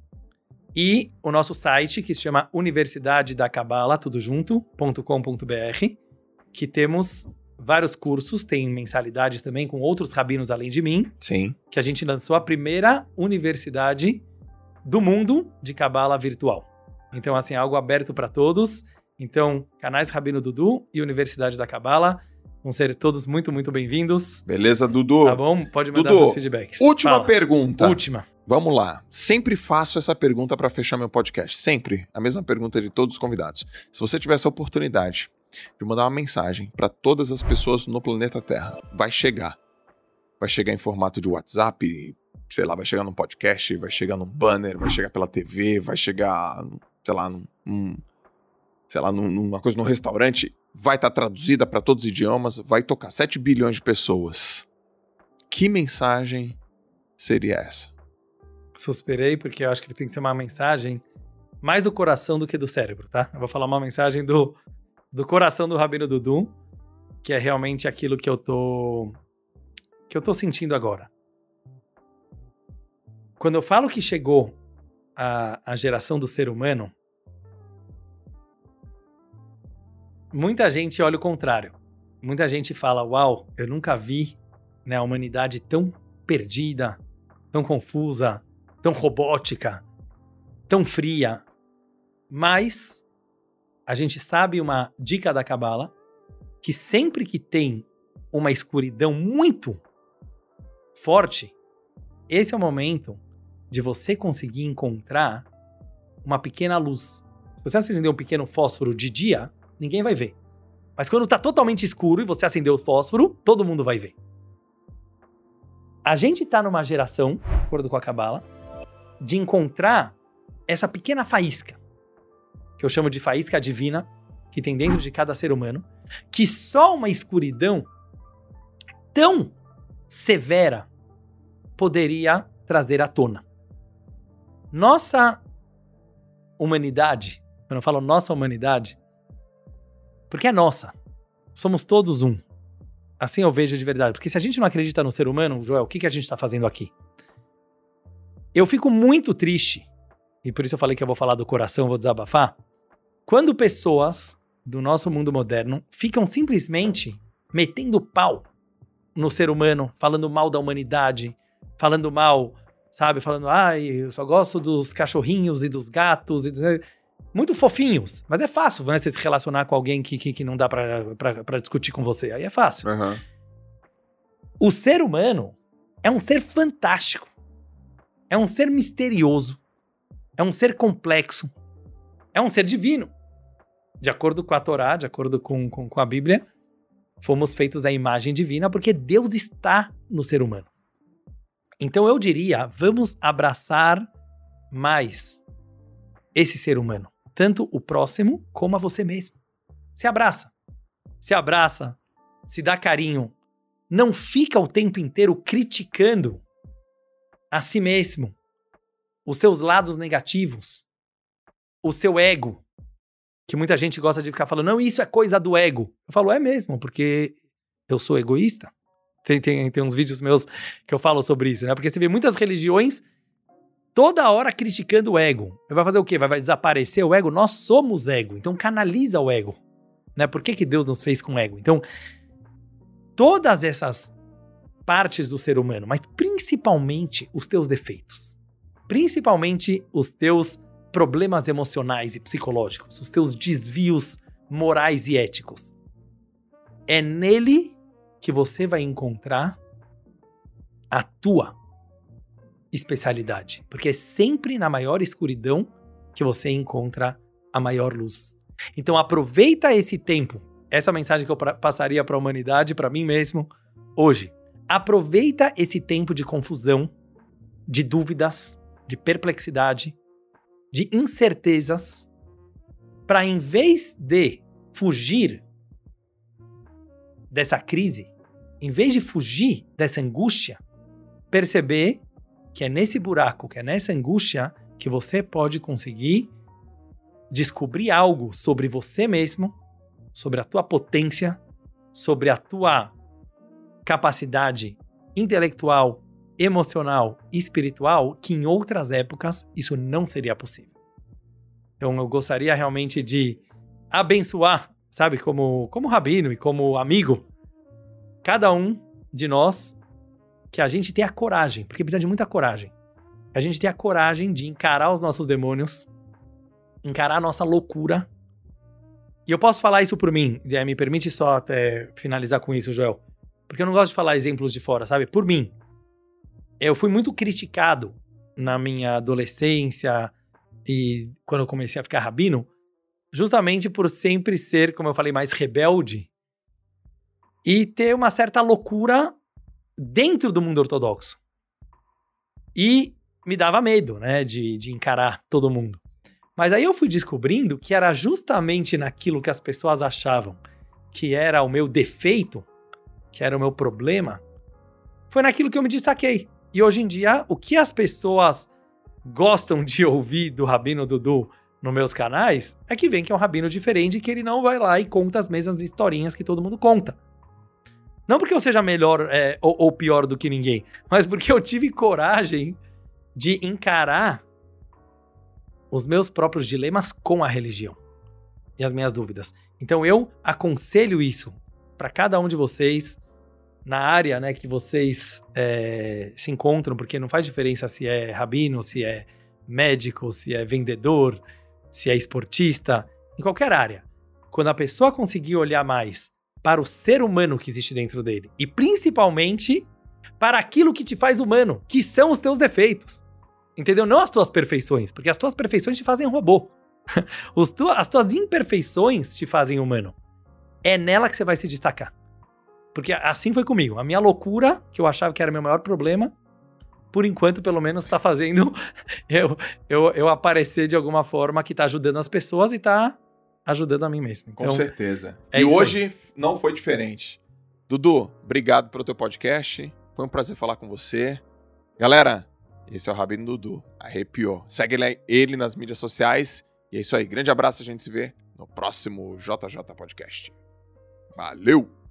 A: E o nosso site, que se chama Universidade da Cabala, tudo junto.com.br, que temos vários cursos, tem mensalidades também com outros rabinos além de mim,
B: Sim.
A: que a gente lançou a primeira universidade do mundo de cabala virtual. Então, assim, algo aberto para todos. Então, canais Rabino Dudu e Universidade da Cabala vão ser todos muito, muito bem-vindos.
B: Beleza, Dudu?
A: Tá bom? Pode mandar
B: Dudu,
A: seus feedbacks.
B: Última
A: Fala.
B: pergunta.
A: Última.
B: Vamos lá. Sempre faço essa pergunta pra fechar meu podcast. Sempre. A mesma pergunta de todos os convidados. Se você tivesse a oportunidade de mandar uma mensagem pra todas as pessoas no planeta Terra, vai chegar. Vai chegar em formato de WhatsApp, sei lá, vai chegar num podcast, vai chegar num banner, vai chegar pela TV, vai chegar, sei lá, num, sei lá, num- numa coisa num restaurante, vai estar traduzida pra todos os idiomas, vai tocar 7 bilhões de pessoas. Que mensagem seria essa?
A: Suspirei, porque eu acho que tem que ser uma mensagem mais do coração do que do cérebro, tá? Eu vou falar uma mensagem do, do coração do Rabino Dudu, que é realmente aquilo que eu tô que eu tô sentindo agora. Quando eu falo que chegou a, a geração do ser humano, muita gente olha o contrário. Muita gente fala: "Uau, eu nunca vi né, a humanidade tão perdida, tão confusa, tão robótica, tão fria. Mas a gente sabe uma dica da Cabala que sempre que tem uma escuridão muito forte, esse é o momento de você conseguir encontrar uma pequena luz. Se você acender um pequeno fósforo de dia, ninguém vai ver. Mas quando tá totalmente escuro e você acender o fósforo, todo mundo vai ver. A gente tá numa geração, de acordo com a Cabala, de encontrar essa pequena faísca, que eu chamo de faísca divina, que tem dentro de cada ser humano, que só uma escuridão tão severa poderia trazer à tona. Nossa humanidade, quando eu falo nossa humanidade, porque é nossa. Somos todos um. Assim eu vejo de verdade. Porque se a gente não acredita no ser humano, Joel, o que, que a gente está fazendo aqui? Eu fico muito triste, e por isso eu falei que eu vou falar do coração, vou desabafar, quando pessoas do nosso mundo moderno ficam simplesmente metendo pau no ser humano, falando mal da humanidade, falando mal, sabe? Falando, ai, eu só gosto dos cachorrinhos e dos gatos. E dos... Muito fofinhos, mas é fácil né, você se relacionar com alguém que, que, que não dá pra discutir com você. Aí é fácil.
B: Aham.
A: O ser humano é um ser fantástico. É um ser misterioso. É um ser complexo. É um ser divino. De acordo com a Torá, de acordo com, com, com a Bíblia, fomos feitos à imagem divina porque Deus está no ser humano. Então eu diria, vamos abraçar mais esse ser humano. Tanto o próximo como a você mesmo. Se abraça. Se abraça. Se dá carinho não fica o tempo inteiro criticando a si mesmo, os seus lados negativos, o seu ego, que muita gente gosta de ficar falando, não, isso é coisa do ego. Eu falo, é mesmo, porque eu sou egoísta. Tem, tem, tem uns vídeos meus que eu falo sobre isso, né? Porque você vê muitas religiões toda hora criticando o ego. Vai fazer o quê? Vai, vai desaparecer o ego? Nós somos ego, então canaliza o ego. Né? Por que, que Deus nos fez com ego? Então, todas essas partes do ser humano, mas principalmente os teus defeitos, principalmente os teus problemas emocionais e psicológicos, os teus desvios morais e éticos. É nele que você vai encontrar a tua especialidade, porque é sempre na maior escuridão que você encontra a maior luz. Então aproveita esse tempo essa mensagem que eu passaria para a humanidade, para mim mesmo, hoje. Aproveita esse tempo de confusão, de dúvidas, de perplexidade de incertezas para, em vez de fugir dessa crise, em vez de fugir dessa angústia, perceber que é nesse buraco, que é nessa angústia que você pode conseguir descobrir algo sobre você mesmo, sobre a tua potência, sobre a tua capacidade intelectual, emocional e espiritual que em outras épocas isso não seria possível. Então eu gostaria realmente de abençoar, sabe, como como rabino e como amigo, cada um de nós que a gente tenha coragem, porque precisa de muita coragem. A gente tenha a coragem de encarar os nossos demônios, encarar a nossa loucura. E eu posso falar isso por mim, me permite só até finalizar com isso, Joel. Porque eu não gosto de falar exemplos de fora, sabe? Por mim. Eu fui muito criticado na minha adolescência e quando eu comecei a ficar rabino, justamente por sempre ser, como eu falei, mais rebelde e ter uma certa loucura dentro do mundo ortodoxo. E me dava medo, né, de, de encarar todo mundo. Mas aí eu fui descobrindo que era justamente naquilo que as pessoas achavam que era o meu defeito, que era o meu problema, foi naquilo que eu me destaquei. E hoje em dia, o que as pessoas gostam de ouvir do Rabino Dudu nos meus canais é que vem que é um rabino diferente e que ele não vai lá e conta as mesmas historinhas que todo mundo conta. Não porque eu seja melhor é, ou, ou pior do que ninguém, mas porque eu tive coragem de encarar os meus próprios dilemas com a religião e as minhas dúvidas. Então eu aconselho isso para cada um de vocês na área né, que vocês é, se encontram, porque não faz diferença se é rabino, se é médico, se é vendedor, se é esportista, em qualquer área. Quando a pessoa conseguir olhar mais para o ser humano que existe dentro dele e principalmente para aquilo que te faz humano, que são os teus defeitos. Entendeu? Não as tuas perfeições, porque as tuas perfeições te fazem robô. tu, as tuas imperfeições te fazem humano. É nela que você vai se destacar. Porque assim foi comigo. A minha loucura, que eu achava que era meu maior problema, por enquanto, pelo menos, está fazendo eu, eu, eu aparecer de alguma forma que está ajudando as pessoas e está ajudando a mim mesmo.
B: Então, Com certeza. É e hoje aí. não foi diferente. Dudu, obrigado pelo teu podcast. Foi um prazer falar com você. Galera, esse é o Rabino Dudu. Arrepiou. Segue ele nas mídias sociais. E é isso aí. Grande abraço. A gente se vê no próximo JJ Podcast. Valeu!